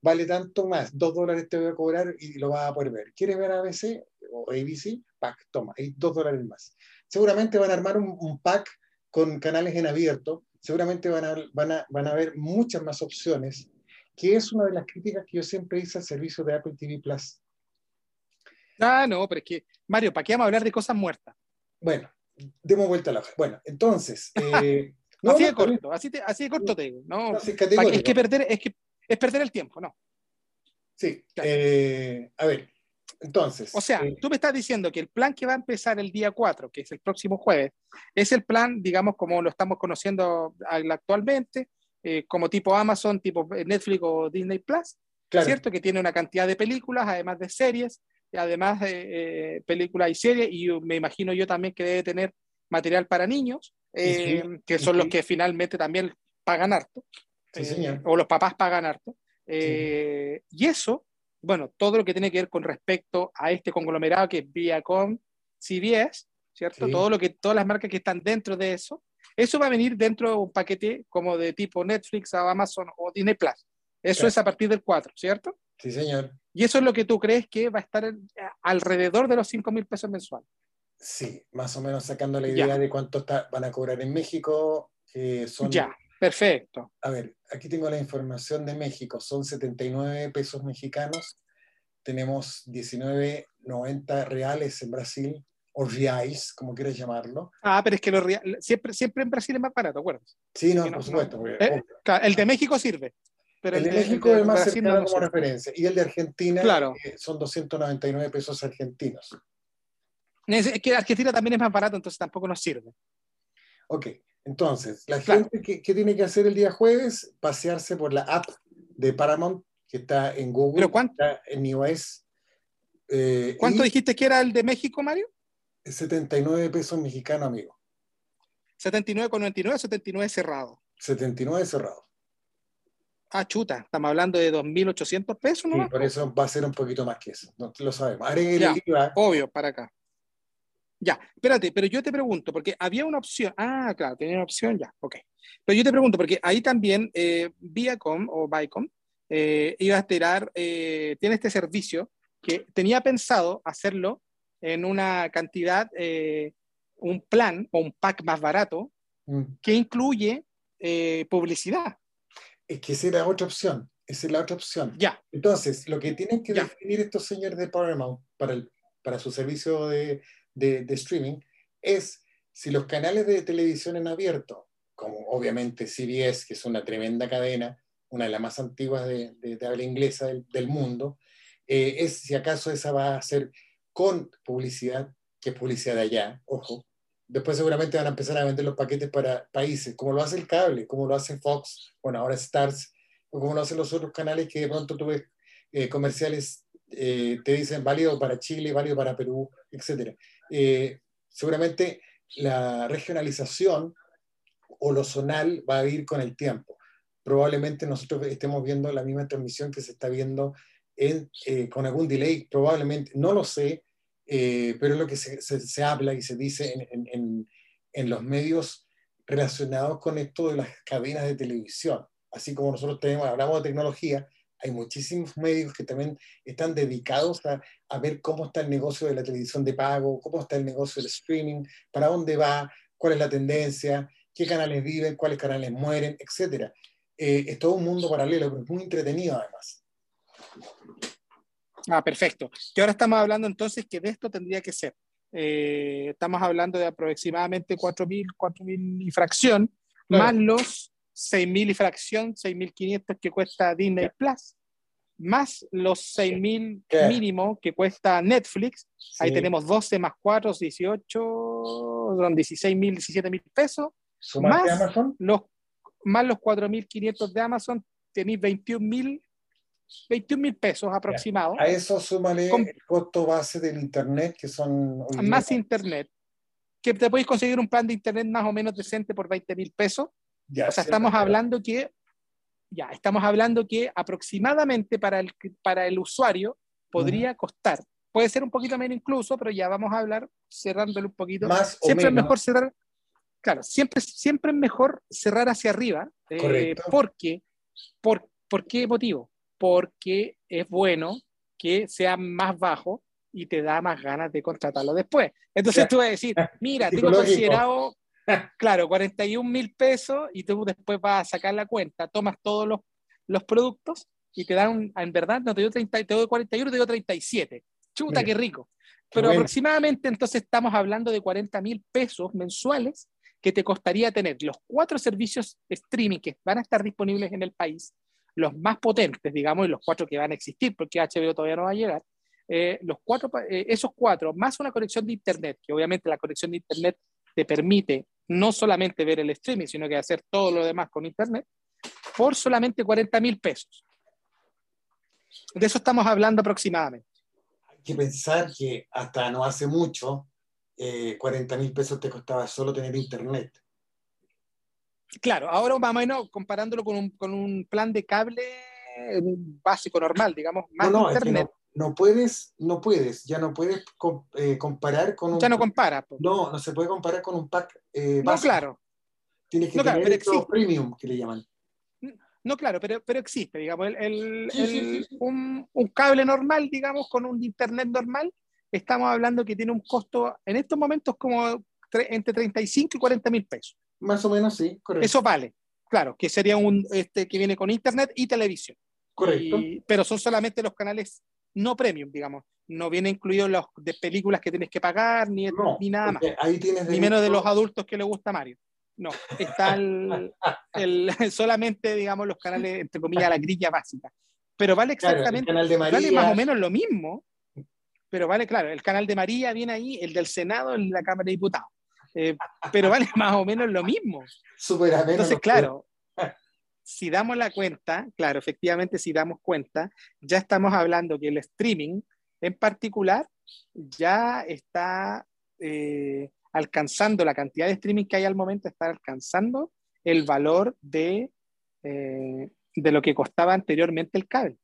Vale tanto más, dos dólares te voy a cobrar y lo vas a poder ver. ¿Quieres ver ABC o ABC? Pack, toma, ahí dos dólares más. Seguramente van a armar un, un pack con canales en abierto, seguramente van a, van, a, van a haber muchas más opciones, que es una de las críticas que yo siempre hice al servicio de Apple TV Plus. Ah, no, pero es que, Mario, ¿para qué vamos a hablar de cosas muertas? Bueno, demos vuelta a la hoja. Bueno, entonces... Eh, así de corto, así, así de corto te digo. No, es, que perder, es, que, es perder el tiempo, ¿no? Sí, eh, a ver, entonces. O sea, eh, tú me estás diciendo que el plan que va a empezar el día 4, que es el próximo jueves, es el plan, digamos, como lo estamos conociendo actualmente, eh, como tipo Amazon, tipo Netflix o Disney Plus, ¿cierto? Que tiene una cantidad de películas, además de series, y además de eh, películas y series, y me imagino yo también que debe tener material para niños, que son los que finalmente también pagan harto, o los papás pagan harto. y eso bueno, todo lo que tiene que ver con respecto a este conglomerado que es Viacom, CBS, ¿cierto? Todo lo que, todas las marcas que están dentro de eso, eso va a venir dentro de un paquete como de tipo Netflix o Amazon o Disney Plus. Eso es a partir del 4, ¿cierto? Sí, señor. Y eso es lo que tú crees que va a estar alrededor de los 5 mil pesos mensuales. Sí, más o menos sacando la idea de cuánto van a cobrar en México, que son... Ya, Perfecto. A ver, aquí tengo la información de México. Son 79 pesos mexicanos. Tenemos 19.90 reales en Brasil, o reais, como quieras llamarlo. Ah, pero es que los siempre, siempre en Brasil es más barato, ¿acuerdas? Sí, no, por supuesto. ¿Eh? el de México sirve. Pero el, de, México es más cercano como referencia. Y el de Argentina claro. Eh, son 299 pesos argentinos. Es que Argentina también es más barato, entonces tampoco nos sirve. Ok, entonces, la gente que, tiene que hacer el día jueves, pasearse por la app de Paramount, que está en Google, ¿Pero cuánto? está en iOS. Eh, ¿Cuánto dijiste que era el de México, Mario? 79 pesos mexicanos, amigo. 79,99 79 cerrado. 79 cerrado. Ah, chuta, estamos hablando de 2.800 pesos, ¿no? Sí, por eso va a ser un poquito más que eso, no lo sabemos. Obvio, para acá. Ya, espérate, pero yo te pregunto, porque había una opción. Ah, claro, tenía una opción, ya, ok. Pero yo te pregunto, porque ahí también eh, Viacom o Viacom eh, iba a tirar, eh, tiene este servicio que tenía pensado hacerlo en una cantidad, eh, un plan o un pack más barato mm. que incluye publicidad. Es que esa es la otra opción, esa es la otra opción. Ya. Entonces, lo que tienen que definir estos señores de Paramount para, el, para su servicio de, de, streaming es si los canales de televisión en abierto, como obviamente CBS, que es una tremenda cadena, una de las más antiguas de, de, habla inglesa del, mundo, eh, es si acaso esa va a ser con publicidad, que es publicidad de allá, ojo. Después seguramente van a empezar a vender los paquetes para países, como lo hace el cable, como lo hace Fox, bueno, ahora Stars, o como lo hacen los otros canales que de pronto tú ves eh, comerciales, eh, te dicen válido para Chile, válido para Perú, etcétera. Eh, seguramente la regionalización o lo zonal va a ir con el tiempo. Probablemente nosotros estemos viendo la misma transmisión que se está viendo en, eh, con algún delay, probablemente, no lo sé, eh, pero es lo que se, se, habla y se dice en, en, en, los medios relacionados con esto de las cadenas de televisión. Así como nosotros tenemos, hablamos de tecnología, hay muchísimos medios que también están dedicados a, a, ver cómo está el negocio de la televisión de pago, cómo está el negocio del streaming, para dónde va, cuál es la tendencia, qué canales viven, cuáles canales mueren, etc. Eh, es todo un mundo paralelo, pero es muy entretenido además. Ah, perfecto. Que ahora estamos hablando entonces que de esto tendría que ser. Eh, estamos hablando de aproximadamente 4.000, 4.000 y fracción, más los 6.000 y fracción, 6.500 que cuesta Disney Plus, más los 6.000 mínimo que cuesta Netflix. Ahí tenemos 12 más 4, 18, son 16.000, 17.000 pesos. Más Amazon? los, más los 4.500 de Amazon, tenéis 21.000 21 mil pesos aproximados. A eso súmale el costo base del Internet, que son... Más Internet. Que te podéis conseguir un plan de Internet más o menos decente por 20 mil pesos. Ya, o sea, estamos hablando que... Ya, estamos hablando que aproximadamente para el, para el usuario podría costar. Puede ser un poquito menos incluso, pero ya vamos a hablar cerrándolo un poquito. Más siempre es mejor cerrar... Claro, siempre, siempre es mejor cerrar hacia arriba. Eh, porque, por, ¿Por qué motivo? porque es bueno que sea más bajo y te da más ganas de contratarlo después. Entonces tú vas a decir, mira, tengo considerado, claro, 41 mil pesos y tú después vas a sacar la cuenta, tomas todos los, los productos y te dan, en verdad, no te doy, 30, te doy 41, te doy 37. Chuta, qué rico. Pero aproximadamente entonces estamos hablando de 40 mil pesos mensuales que te costaría tener los cuatro servicios streaming que van a estar disponibles en el país los más potentes, digamos, y los cuatro que van a existir, porque HBO todavía no va a llegar, eh, los cuatro, eh, esos cuatro, más una conexión de Internet, que obviamente la conexión de Internet te permite no solamente ver el streaming, sino que hacer todo lo demás con Internet, por solamente 40 mil pesos. De eso estamos hablando aproximadamente. Hay que pensar que hasta no hace mucho, 40 eh, mil pesos te costaba solo tener Internet. Claro, ahora más o menos comparándolo con un, con un plan de cable básico, normal, digamos, más no, no, internet. no, puedes, no puedes, ya no puedes eh, comparar con un... Ya no compara. No, no se puede comparar con un pack eh, No, claro. Tienes que tener el premium, que le llaman. No, claro, pero, pero existe, digamos, el, el, un, un, cable normal, digamos, con un internet normal, estamos hablando que tiene un costo en estos momentos como entre 35 y 40 mil pesos. Más o menos, sí, correcto. Eso vale, claro, que sería un este que viene con internet y televisión. Correcto. pero son solamente los canales no premium, digamos. No viene incluido los de películas que tienes que pagar, ni, ni nada más. Ahí tienes ni menos de los adultos que le gusta Mario. No, está el, solamente, digamos, los canales, entre comillas, la grilla básica. Pero vale exactamente, vale más o menos lo mismo, pero vale, claro, el canal de María viene ahí, el del Senado, el de la Cámara de Diputados. Eh, pero vale más o menos lo mismo. Entonces, claro, si damos la cuenta, claro, efectivamente, si damos cuenta, ya estamos hablando que el streaming en particular ya está eh, alcanzando la cantidad de streaming que hay al momento, está alcanzando el valor de, eh, de lo que costaba anteriormente el cable.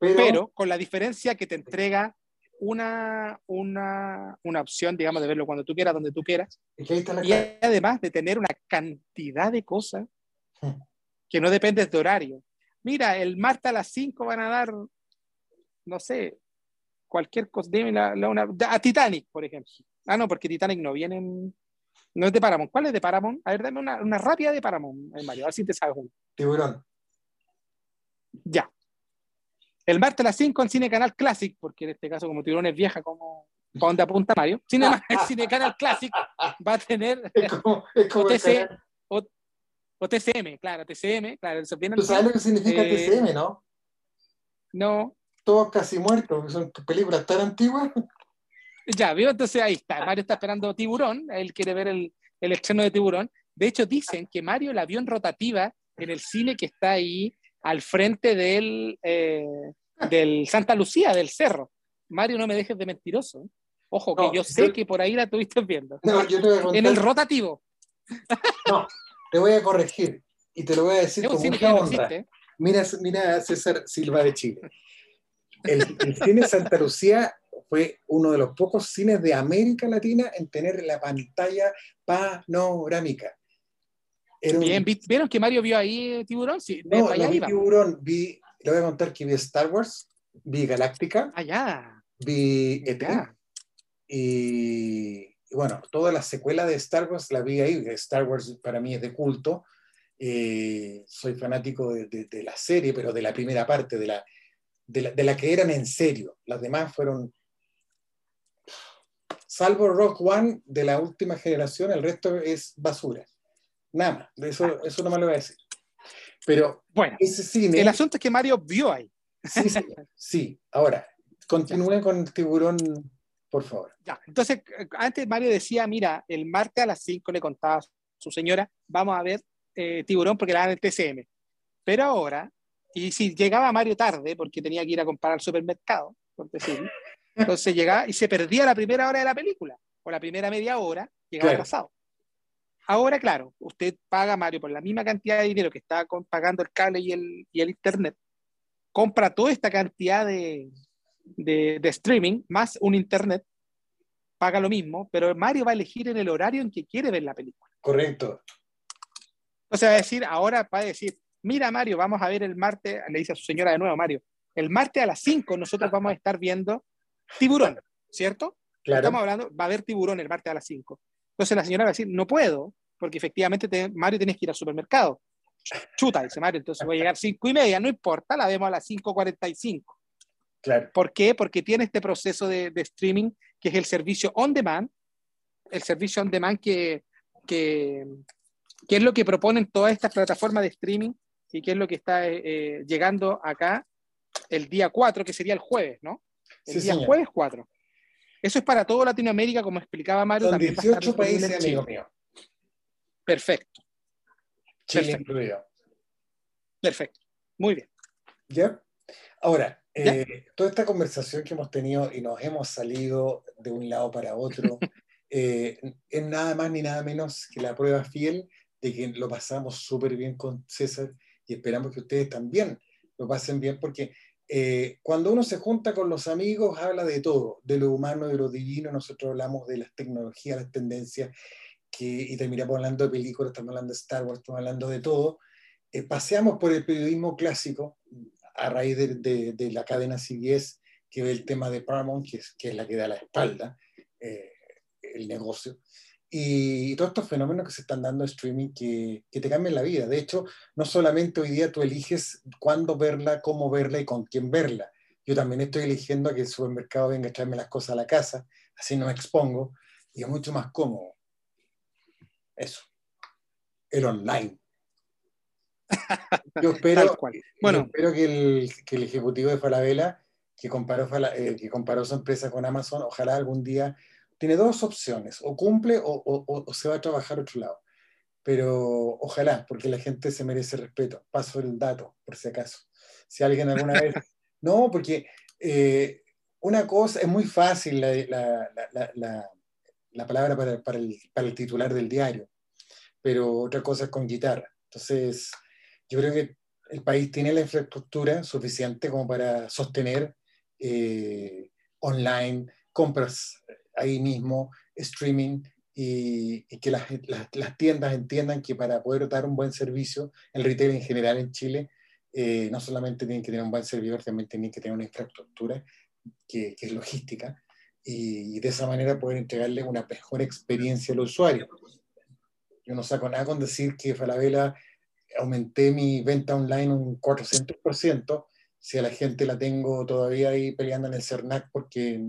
pero, con la diferencia que te entrega una, una, una, opción, digamos, de verlo cuando tú quieras, donde tú quieras. Y además de tener una cantidad de cosas. Que no depende de horario. Mira, el martes a las 5 van a dar, no sé, cualquier cosa. a Titanic, por ejemplo. Ah, no, porque Titanic no vienen. No es de Paramount. ¿Cuál es de Paramount? A ver, dame una, una rápida de Paramount, eh, Mario. A ver si te sabes uno. Tiburón. Ya. El martes a las 5 en Cine Canal Classic, porque en este caso, como Tiburón es vieja, como para donde apunta Mario, Cine, Cine Canal Classic va a tener o, TCM, claro, TCM, claro. ¿Tú sabes lo que significa eh, TCM, no? No. Todos casi muertos, son películas tan antiguas. Ya, vio, entonces ahí está. Mario está esperando Tiburón, él quiere ver el, el estreno de Tiburón. De hecho, dicen que Mario la vio en rotativa en el cine que está ahí al frente del, eh, del Santa Lucía, del cerro. Mario, no me dejes de mentiroso. Ojo, que yo sé que por ahí la estuviste viendo. No, yo te voy a contar. En el rotativo. No, te voy a corregir y te lo voy a decir con mucha honra. Mira, mira César Silva de Chile. El, cine Santa Lucía fue uno de los pocos cines de América Latina en tener la pantalla panorámica. Bien, ¿vieron que Mario vio ahí tiburón? Sí, no, no vi tiburón, vi le voy a contar que vi Star Wars, vi Galáctica, ah, vi ET, y, bueno, toda la secuela de Star Wars la vi ahí. Star Wars para mí es de culto. Eh, soy fanático de, la serie, pero de la primera parte, de la, de la, que eran en serio. Las demás fueron, salvo Rock One de la última generación, el resto es basura. Nada, eso, ah. eso no me lo voy a decir. Pero bueno, ese cine, el asunto es que Mario vio ahí. Sí, sí, sí. Ahora, continúe con el tiburón, por favor. Ya, entonces, antes Mario decía, mira, el martes a las 5 le contaba a su señora, vamos a ver eh, tiburón porque la dan el TCM. Pero ahora, y si llegaba Mario tarde, porque tenía que ir a comprar al supermercado, por decirlo, entonces llegaba y se perdía la primera hora de la película, o la primera media hora, llegaba atrasado. Ahora, claro, usted paga, Mario, por la misma cantidad de dinero que está pagando el cable y el, y el internet, compra toda esta cantidad de, de, de, streaming más un internet, paga lo mismo, pero Mario va a elegir en el horario en que quiere ver la película. Correcto. Entonces va a decir, ahora va a decir, mira Mario, vamos a ver el martes, le dice a su señora de nuevo, Mario, el martes a las 5 nosotros vamos a estar viendo tiburón, ¿cierto? Claro. Estamos hablando, va a haber tiburón el martes a las 5. Entonces la señora va a decir, no puedo, porque efectivamente Mario tienes que ir al supermercado. Chuta, dice Mario, entonces voy a llegar a 5 y media, no importa, la vemos a las 5.45. Claro. ¿Por qué? Porque tiene este proceso de, streaming que es el servicio on demand, el servicio on demand que, que, que es lo que proponen todas estas plataformas de streaming y que es lo que está eh, eh, llegando acá el día 4, que sería el jueves, ¿no? El día jueves 4. Eso es para toda Latinoamérica, como explicaba Mario. Son 18 países, amigo mío. Perfecto. Chile incluido. Perfecto. Muy bien. ¿Ya? Ahora, eh, toda esta conversación que hemos tenido y nos hemos salido de un lado para otro, es nada más ni nada menos que la prueba fiel de que lo pasamos súper bien con César y esperamos que ustedes también lo pasen bien porque eh, cuando uno se junta con los amigos habla de todo, de lo humano, de lo divino, nosotros hablamos de las tecnologías, las tendencias, que, y terminamos hablando de películas, estamos hablando de Star Wars, estamos hablando de todo. Eh, paseamos por el periodismo clásico a raíz de, de, la cadena CBS, que ve el tema de Paramount, que es, que es la que da la espalda, eh, el negocio y todos estos fenómenos que se están dando en streaming que, que, te cambian la vida. De hecho, no solamente hoy día tú eliges cuándo verla, cómo verla y con quién verla. Yo también estoy eligiendo a que el supermercado venga a traerme las cosas a la casa, así no me expongo y es mucho más cómodo. Eso. El online. Yo espero, bueno. espero que, el, que el, ejecutivo de Falabella, que comparó, eh, que comparó su empresa con Amazon, ojalá algún día tiene dos opciones, o cumple o, se va a trabajar a otro lado. Pero ojalá, porque la gente se merece respeto. Paso el dato, por si acaso. Si alguien alguna vez... No, porque eh, una cosa, es muy fácil la, palabra para, el, para el titular del diario, pero otra cosa es con guitarra. Entonces, yo creo que el país tiene la infraestructura suficiente como para sostener eh, online compras ahí mismo, streaming, y, que las, las, tiendas entiendan que para poder dar un buen servicio, el retail en general en Chile, eh, no solamente tienen que tener un buen servidor, también tienen que tener una infraestructura que, que es logística, y, de esa manera poder entregarle una mejor experiencia al usuario. Yo no saco nada con decir que Falabella aumenté mi venta online un 400%, si a la gente la tengo todavía ahí peleando en el CERNAC porque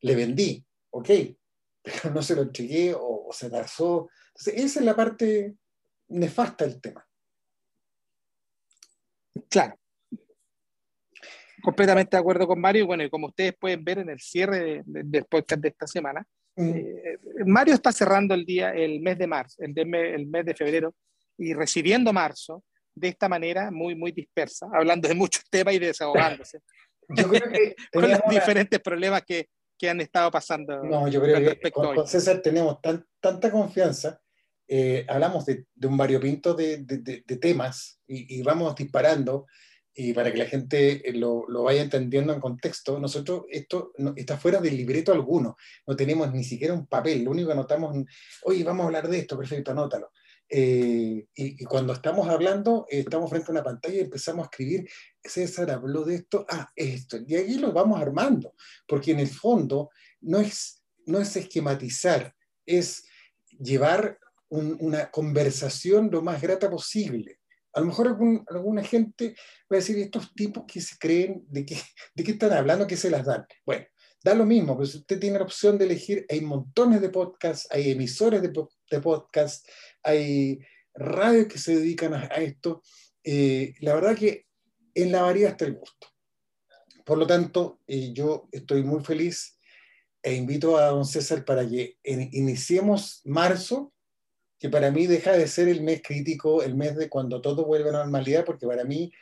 le vendí ok, pero no se lo entregué o, se trazó. Entonces, esa es la parte nefasta del tema. Claro. Completamente de acuerdo con Mario. Bueno, y como ustedes pueden ver en el cierre del podcast de esta semana, mm. eh, Mario está cerrando el día, el mes de marzo, el, el mes de febrero, y recibiendo marzo de esta manera muy, muy dispersa, hablando de muchos temas y desahogándose. Yo creo que con los diferentes problemas que, que han estado pasando. No, yo creo que con, César tenemos tanta confianza, eh, hablamos de, un variopinto de, de, temas y, vamos disparando y para que la gente eh, lo, lo, vaya entendiendo en contexto, nosotros esto está fuera del libreto alguno, no tenemos ni siquiera un papel, lo único que anotamos, oye, vamos a hablar de esto, perfecto, anótalo. Eh, y, cuando estamos hablando, estamos frente a una pantalla y empezamos a escribir César habló de esto, ah, esto, y ahí lo vamos armando, porque en el fondo no es, no es esquematizar, es llevar una conversación lo más grata posible. A lo mejor alguna gente va a decir, estos tipos que se creen, ¿de qué, ¿de qué están hablando? ¿Qué se las dan? Bueno, da lo mismo, pero si usted tiene la opción de elegir, hay montones de podcasts, hay emisores de, de podcasts, hay radios que se dedican a, esto. Eh, la verdad que en la variedad está el gusto. Por lo tanto, eh, yo estoy muy feliz e invito a don César para que iniciemos marzo que para mí deja de ser el mes crítico, el mes de cuando todo vuelve a la normalidad, porque para mí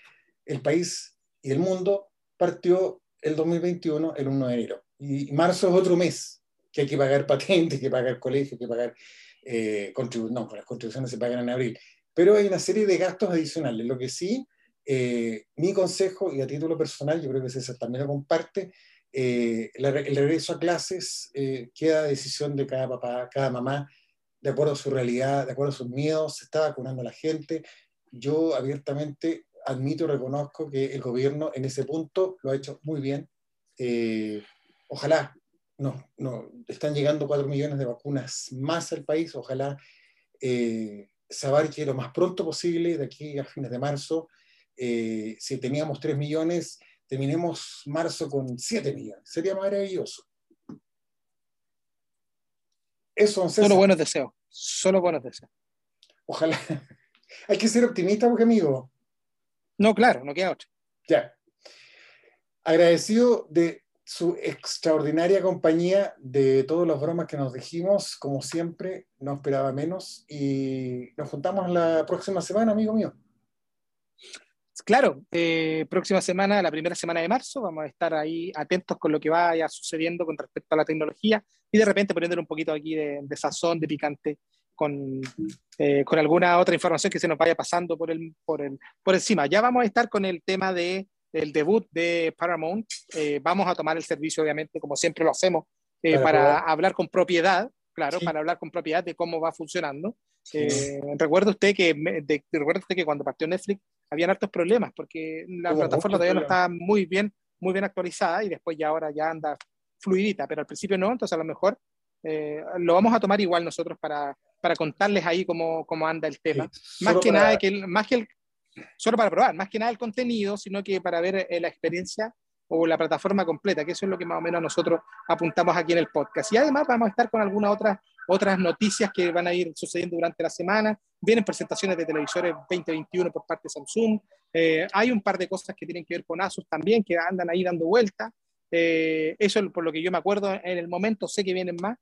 el país y el mundo partió el 2021, el 1 de enero. Y marzo es otro mes, que hay que pagar patentes, que pagar colegio, que pagar eh, no, las contribuciones se pagan en abril. Pero hay una serie de gastos adicionales. Lo que sí, eh, mi consejo, y a título personal, yo creo que César también lo comparte, eh, el regreso a clases queda a decisión de cada papá, cada mamá, de acuerdo a su realidad, de acuerdo a sus miedos, se está vacunando a la gente. Yo abiertamente admito y reconozco que el gobierno en ese punto lo ha hecho muy bien. Eh, ojalá, no, no, están llegando cuatro millones de vacunas más al país, ojalá eh, se abarque lo más pronto posible, de aquí a fines de marzo. Eh, si teníamos tres millones, terminemos marzo con siete millones. Sería maravilloso. Eso, Solo buenos deseos. Solo buenos deseos. Ojalá. Hay que ser optimista, porque amigo. No, claro, no queda otro. Ya. Agradecido de su extraordinaria compañía, de todas las bromas que nos dijimos, como siempre, no esperaba menos. Y nos juntamos la próxima semana, amigo mío. Claro, eh, próxima semana, la primera semana de marzo, vamos a estar ahí atentos con lo que vaya sucediendo con respecto a la tecnología y de repente poniéndole un poquito aquí de, sazón, de picante, con, eh, con, alguna otra información que se nos vaya pasando por, el, por, el, por encima. Ya vamos a estar con el tema de, del debut de Paramount. Eh, vamos a tomar el servicio, obviamente, como siempre lo hacemos, para, hablar con propiedad, claro, para hablar con propiedad de cómo va funcionando. recuerda usted que de, recuerda usted que cuando partió Netflix habían hartos problemas porque la plataforma todavía no estaba muy bien, muy bien actualizada y después ya ahora ya anda fluidita, pero al principio no, entonces a lo mejor eh, lo vamos a tomar igual nosotros para, para contarles ahí cómo, cómo anda el tema. más que nada, que más que el, solo para probar, más que nada el contenido, sino que para ver eh, la experiencia o la plataforma completa, que eso es lo que más o menos nosotros apuntamos aquí en el podcast. Y además vamos a estar con algunas otras, otras noticias que van a ir sucediendo durante la semana. Vienen presentaciones de televisores 2021 por parte de Samsung. Eh, hay un par de cosas que tienen que ver con Asus también, que andan ahí dando vuelta. Eh, eso es por lo que yo me acuerdo en el momento, sé que vienen más,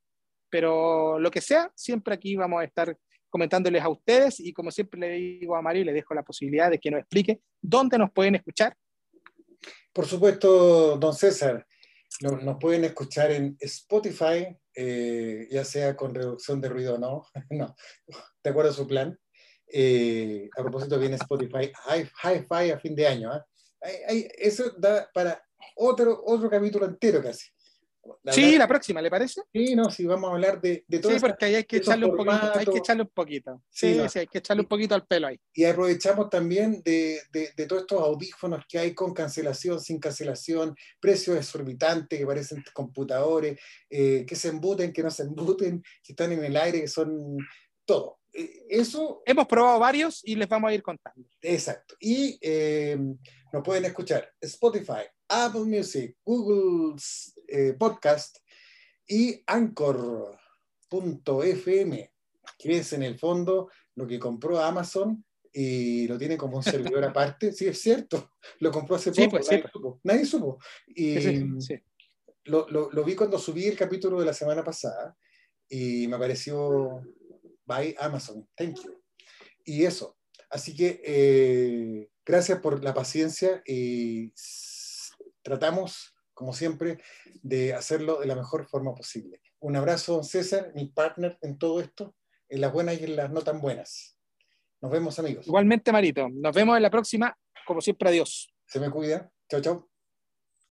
pero lo que sea, siempre aquí vamos a estar comentándoles a ustedes y como siempre le digo a Mario, le dejo la posibilidad de que nos explique dónde nos pueden escuchar por supuesto, don César, nos, pueden escuchar en Spotify, eh, ya sea con reducción de ruido o no, no, de acuerdo a su plan. Eh, a propósito, viene Spotify Hi-Fi a fin de año. ¿ah? eso da para otro, otro capítulo entero casi sí, la próxima, ¿le parece? Sí, no, sí, vamos a hablar de, de todo. Sí, porque hay que, echarle un poquito, hay que echarle un poquito. Sí, sí, hay que echarle un poquito al pelo ahí. Y aprovechamos también de, de, de, todos estos audífonos que hay con cancelación, sin cancelación, precios exorbitantes que parecen computadores, eh, que se embuten, que no se embuten, que están en el aire, que son todo. Eh, eso. Hemos probado varios y les vamos a ir contando. Exacto. Y eh, nos pueden escuchar Spotify, Apple Music, Google eh, Podcast y Anchor.fm, que es en el fondo lo que compró Amazon y lo tiene como un servidor aparte. Sí, es cierto, lo compró hace poco, pues, nadie, pues. supo, nadie, supo, Y lo, lo, lo, vi cuando subí el capítulo de la semana pasada y me apareció by Amazon, thank you. Y eso, así que eh, gracias por la paciencia y tratamos, como siempre, de hacerlo de la mejor forma posible. Un abrazo, don César, mi partner en todo esto, en las buenas y en las no tan buenas. Nos vemos, amigos. Igualmente, Marito. Nos vemos en la próxima. Como siempre, adiós. Se me cuida. Chao, chao.